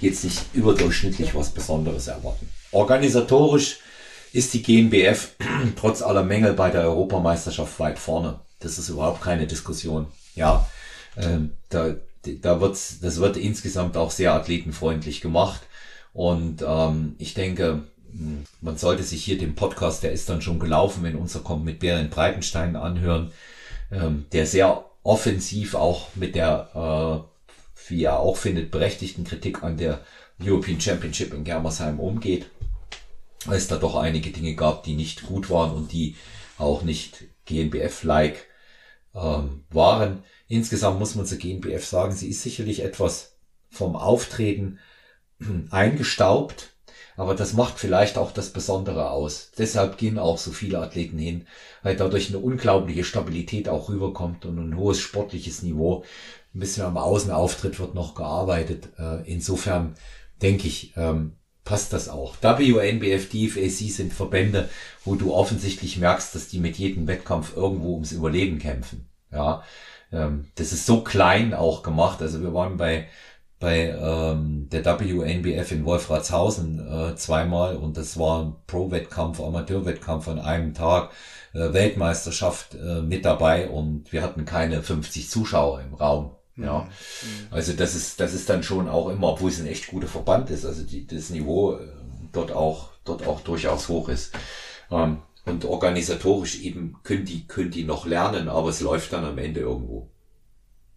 jetzt nicht überdurchschnittlich was Besonderes erwarten. Organisatorisch ist die GmbF <clears throat> trotz aller Mängel bei der Europameisterschaft weit vorne. Das ist überhaupt keine Diskussion. Ja, ähm, da, da wird's, das wird insgesamt auch sehr athletenfreundlich gemacht. Und ähm, ich denke, hm, man sollte sich hier den Podcast, der ist dann schon gelaufen, wenn unser kommt mit Bären Breitenstein anhören, ähm, der sehr offensiv auch mit der, äh, wie er auch findet, berechtigten Kritik an der European Championship in Germersheim umgeht, weil es da doch einige Dinge gab, die nicht gut waren und die auch nicht GNBF-like ähm, waren. Insgesamt muss man zur GNBF sagen, sie ist sicherlich etwas vom Auftreten <clears throat> eingestaubt, aber das macht vielleicht auch das Besondere aus. Deshalb gehen auch so viele Athleten hin, weil dadurch eine unglaubliche Stabilität auch rüberkommt und ein hohes sportliches Niveau. Ein bisschen am Außenauftritt wird noch gearbeitet. Äh, insofern denke ich, ähm, passt das auch. WNBF, DFAC sind Verbände, wo du offensichtlich merkst, dass die mit jedem Wettkampf irgendwo ums Überleben kämpfen. Ja, ähm, das ist so klein auch gemacht. Also wir waren bei bei ähm, der WNBF in Wolfratshausen äh, zweimal und das war ein Pro-Wettkampf, Amateur-Wettkampf an einem Tag, äh, Weltmeisterschaft äh, mit dabei und wir hatten keine 50 Zuschauer im Raum. Ja, mhm. also das ist, das ist dann schon auch immer, obwohl es ein echt guter Verband ist, also die, das Niveau äh, dort auch, dort auch durchaus hoch ist. Ähm, und organisatorisch eben können die, können die noch lernen, aber es läuft dann am Ende irgendwo.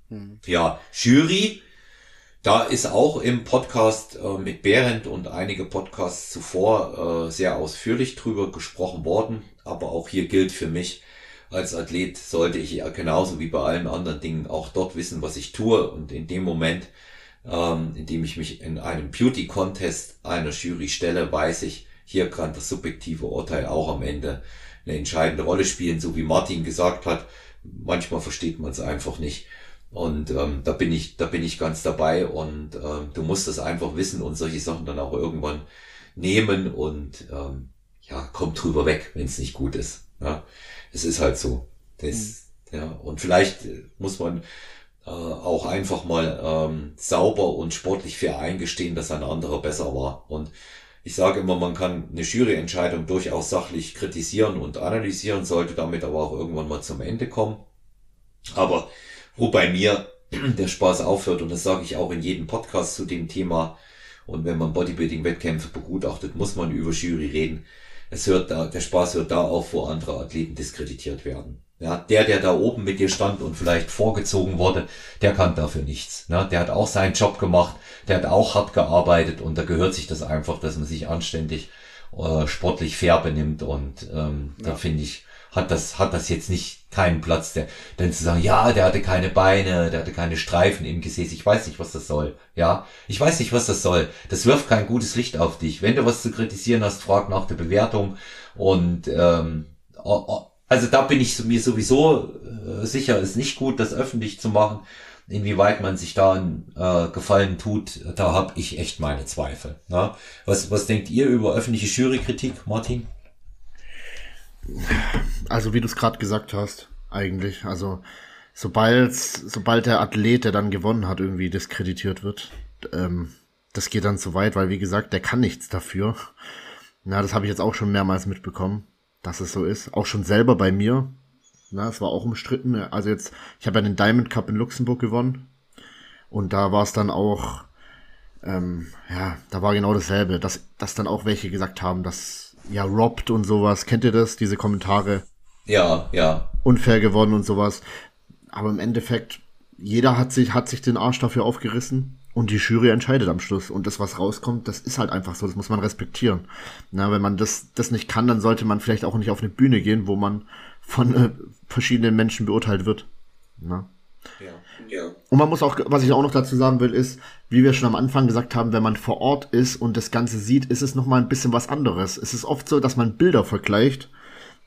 Mhm. Ja, Jury, da ist auch im Podcast äh, mit Behrendt und einige Podcasts zuvor äh, sehr ausführlich drüber gesprochen worden. Aber auch hier gilt für mich, als Athlet sollte ich ja genauso wie bei allen anderen Dingen auch dort wissen, was ich tue. Und in dem Moment, ähm, in dem ich mich in einem Beauty Contest einer Jury stelle, weiß ich, hier kann das subjektive Urteil auch am Ende eine entscheidende Rolle spielen, so wie Martin gesagt hat. Manchmal versteht man es einfach nicht. Und ähm, da bin ich, da bin ich ganz dabei und ähm, du musst das einfach wissen und solche Sachen dann auch irgendwann nehmen und ähm, ja, komm drüber weg, wenn es nicht gut ist. Ja, es ist halt so. Das, Ja, und vielleicht äh, muss man äh, auch einfach mal ähm, sauber und sportlich fair eingestehen, dass ein anderer besser war. Und ich sage immer, man kann eine Juryentscheidung durchaus sachlich kritisieren und analysieren, sollte damit aber auch irgendwann mal zum Ende kommen. Aber wo bei mir <clears throat> der Spaß aufhört, und das sage ich auch in jedem Podcast zu dem Thema, und wenn man Bodybuilding-Wettkämpfe begutachtet, muss man über Jury reden. Es hört da, der Spaß hört da auf, wo andere Athleten diskreditiert werden. Ja, der, der da oben mit dir stand und vielleicht vorgezogen wurde, der kann dafür nichts. Ja, der hat auch seinen Job gemacht, der hat auch hart gearbeitet und da gehört sich das einfach, dass man sich anständig äh, sportlich fair benimmt und ähm, ja. da finde ich, hat das, hat das jetzt nicht keinen Platz, der, denn zu sagen, ja, der hatte keine Beine, der hatte keine Streifen im Gesäß, ich weiß nicht, was das soll, ja, ich weiß nicht, was das soll, das wirft kein gutes Licht auf dich, wenn du was zu kritisieren hast, frag nach der Bewertung und ähm, also da bin ich mir sowieso äh, sicher, ist nicht gut, das öffentlich zu machen. Inwieweit man sich da einen äh, Gefallen tut, da habe ich echt meine Zweifel. Ne? Was, was denkt ihr über öffentliche Jurykritik, Martin? Also wie du es gerade gesagt hast, eigentlich. Also sobald, sobald der Athlet, der dann gewonnen hat, irgendwie diskreditiert wird, ähm, das geht dann zu weit, weil wie gesagt, der kann nichts dafür. Na, das habe ich jetzt auch schon mehrmals mitbekommen dass es so ist. Auch schon selber bei mir. Na, es war auch umstritten. Also jetzt, ich habe ja den Diamond Cup in Luxemburg gewonnen. Und da war es dann auch, ähm, ja, da war genau dasselbe, dass, dass dann auch welche gesagt haben, dass, ja, robbed und sowas. Kennt ihr das? Diese Kommentare? Ja, ja. Unfair geworden und sowas. Aber im Endeffekt, jeder hat sich, hat sich den Arsch dafür aufgerissen. Und die Jury entscheidet am Schluss. Und das, was rauskommt, das ist halt einfach so. Das muss man respektieren. Na, wenn man das, das nicht kann, dann sollte man vielleicht auch nicht auf eine Bühne gehen, wo man von äh, verschiedenen Menschen beurteilt wird. Na? Ja. ja. Und man muss auch, was ich auch noch dazu sagen will, ist, wie wir schon am Anfang gesagt haben, wenn man vor Ort ist und das Ganze sieht, ist es nochmal ein bisschen was anderes. Es ist oft so, dass man Bilder vergleicht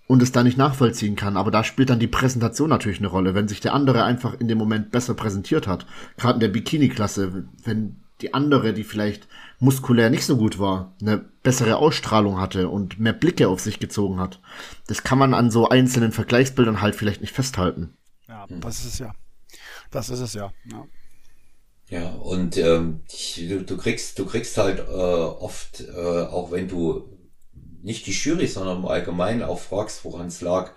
und es da nicht nachvollziehen kann. Aber da spielt dann die Präsentation natürlich eine Rolle. Wenn sich der andere einfach in dem Moment besser präsentiert hat, gerade in der Bikini-Klasse, wenn die andere, die vielleicht muskulär nicht so gut war, eine bessere Ausstrahlung hatte und mehr Blicke auf sich gezogen hat. Das kann man an so einzelnen Vergleichsbildern halt vielleicht nicht festhalten. Ja, das ist es ja. Das ist es ja. Ja, ja und ähm, du, du kriegst, du kriegst halt äh, oft, äh, auch wenn du nicht die Jury, sondern im Allgemeinen auch fragst, woran es lag,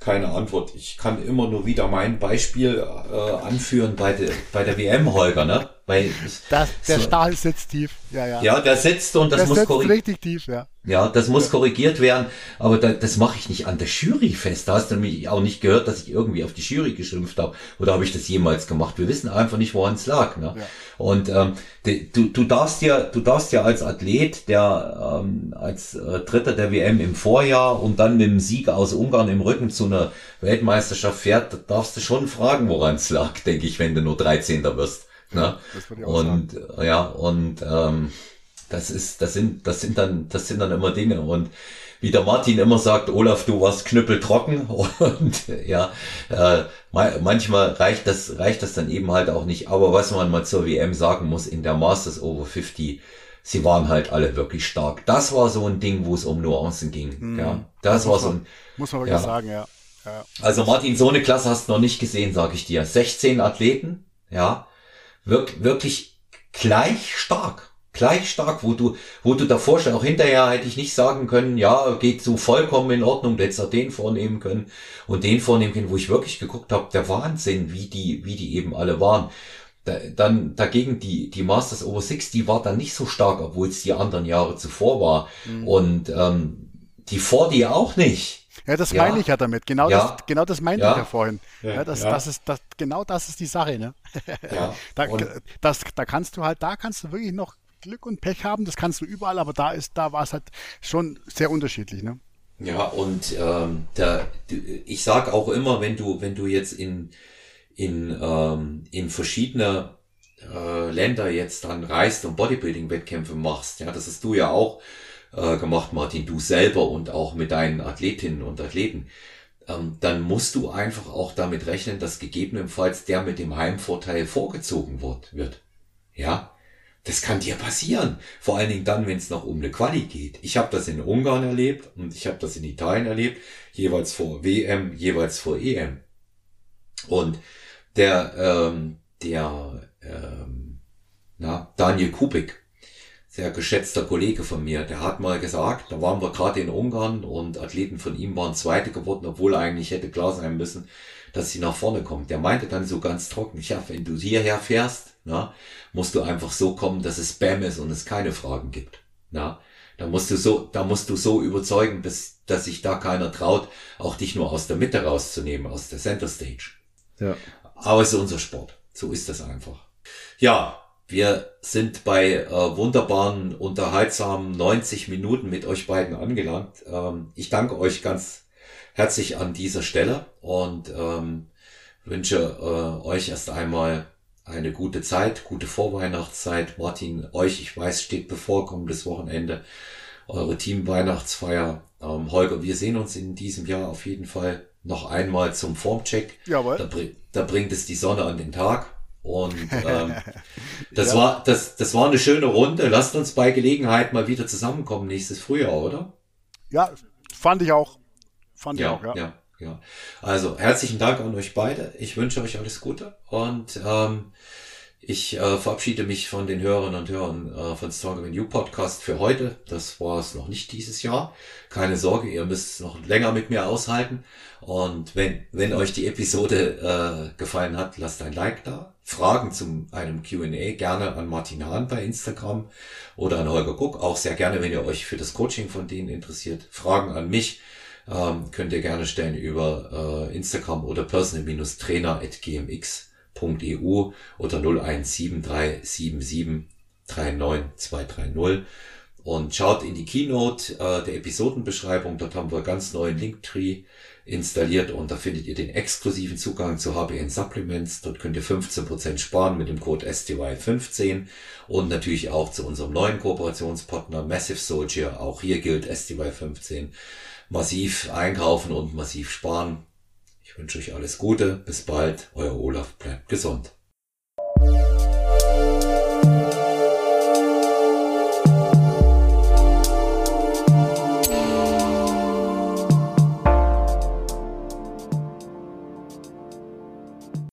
keine Antwort. Ich kann immer nur wieder mein Beispiel äh, anführen bei, de, bei der WM, Holger, ne? Weil das, der so, Stahl sitzt tief. Ja, ja. ja, der sitzt und das der muss korrigiert richtig tief, ja. Ja, das muss korrigiert werden, aber da, das mache ich nicht an der Jury fest. Da hast du nämlich auch nicht gehört, dass ich irgendwie auf die Jury geschimpft habe. Oder habe ich das jemals gemacht? Wir wissen einfach nicht, woran es lag. Ne? Ja. Und ähm, de, du, du darfst ja, du darfst ja als Athlet, der ähm, als äh, Dritter der WM im Vorjahr und dann mit dem Sieg aus Ungarn im Rücken zu einer Weltmeisterschaft fährt, darfst du schon fragen, woran es lag, denke ich, wenn du nur 13. wirst. Ne? Ja, und sagen. Ja, und ähm, das ist, das sind, das sind dann, das sind dann immer Dinge. Und wie der Martin immer sagt, Olaf, du warst knüppeltrocken <laughs> und ja, äh, manchmal reicht das, reicht das dann eben halt auch nicht. Aber was man mal zur WM sagen muss, in der Masters Over 50, sie waren halt alle wirklich stark. Das war so ein Ding, wo es um Nuancen ging. Mhm. Ja, das, das war so ein, muss man wirklich ja. sagen, ja. ja. Also Martin, so eine Klasse hast du noch nicht gesehen, sag ich dir. 16 Athleten, ja, wirk wirklich gleich stark. Gleich stark, wo du, wo du davor schon auch hinterher hätte ich nicht sagen können, ja, geht so vollkommen in Ordnung, du hättest auch den vornehmen können und den vornehmen können, wo ich wirklich geguckt habe, der Wahnsinn, wie die, wie die eben alle waren. Da, dann dagegen die, die Masters Over 60 war dann nicht so stark, obwohl es die anderen Jahre zuvor war. Mhm. Und ähm, die vor dir auch nicht. Ja, das ja. meine ich ja damit. Genau ja. das, genau das meinte ja. ich ja vorhin. Ja, das, das ist, das, genau das ist die Sache, ne? Ja. <laughs> da, das, da kannst du halt, da kannst du wirklich noch Glück und Pech haben, das kannst du überall, aber da ist, da war es halt schon sehr unterschiedlich, ne? Ja, und ähm, da, ich sag auch immer, wenn du, wenn du jetzt in, in, ähm, in verschiedene äh, Länder jetzt dann reist und Bodybuilding-Wettkämpfe machst, ja, das hast du ja auch äh, gemacht, Martin, du selber und auch mit deinen Athletinnen und Athleten, ähm, dann musst du einfach auch damit rechnen, dass gegebenenfalls der mit dem Heimvorteil vorgezogen wird. wird. Ja, das kann dir passieren. Vor allen Dingen dann, wenn es noch um eine Quali geht. Ich habe das in Ungarn erlebt und ich habe das in Italien erlebt, jeweils vor WM, jeweils vor EM. Und der, ähm, der, ähm, na, Daniel Kubik, sehr geschätzter Kollege von mir, der hat mal gesagt, da waren wir gerade in Ungarn und Athleten von ihm waren Zweite geworden, obwohl eigentlich hätte klar sein müssen, dass sie nach vorne kommen. Der meinte dann so ganz trocken, ja, wenn du hierher fährst, na, musst du einfach so kommen, dass es Spam ist und es keine Fragen gibt. Na, da musst du so, da musst du so überzeugen, bis, dass sich da keiner traut, auch dich nur aus der Mitte rauszunehmen, aus der Center Stage. Ja. Aber es ist unser Sport. So ist das einfach. Ja, wir sind bei äh, wunderbaren, unterhaltsamen 90 Minuten mit euch beiden angelangt. Ähm, ich danke euch ganz herzlich an dieser Stelle und ähm, wünsche äh, euch erst einmal eine gute Zeit, gute Vorweihnachtszeit. Martin, euch, ich weiß, steht bevor kommendes Wochenende eure Team-Weihnachtsfeier. Ähm, Holger, wir sehen uns in diesem Jahr auf jeden Fall noch einmal zum Formcheck. Jawohl. Da, da bringt es die Sonne an den Tag. Und ähm, <laughs> das ja. war das, das war eine schöne Runde. Lasst uns bei Gelegenheit mal wieder zusammenkommen nächstes Frühjahr, oder? Ja, fand ich auch. Fand ja, ich auch, ja. ja. Ja, also herzlichen Dank an euch beide. Ich wünsche euch alles Gute und ähm, ich äh, verabschiede mich von den Hörerinnen und Hörern äh, von Stronger Than You Podcast für heute. Das war es noch nicht dieses Jahr. Keine Sorge, ihr müsst noch länger mit mir aushalten. Und wenn, wenn euch die Episode äh, gefallen hat, lasst ein Like da. Fragen zu einem Q&A gerne an Martin Hahn bei Instagram oder an Holger Guck. Auch sehr gerne, wenn ihr euch für das Coaching von denen interessiert. Fragen an mich ähm, könnt ihr gerne stellen über äh, Instagram oder personal-trainer.gmx www.ccc.eu oder 01737739230 und schaut in die Keynote äh, der Episodenbeschreibung. Dort haben wir ganz neuen Linktree installiert und da findet ihr den exklusiven Zugang zu HBN Supplements. Dort könnt ihr 15% sparen mit dem Code STY15 und natürlich auch zu unserem neuen Kooperationspartner Massive Soldier. Auch hier gilt STY15 massiv einkaufen und massiv sparen. Ich wünsche euch alles Gute. Bis bald. Euer Olaf. Bleibt gesund.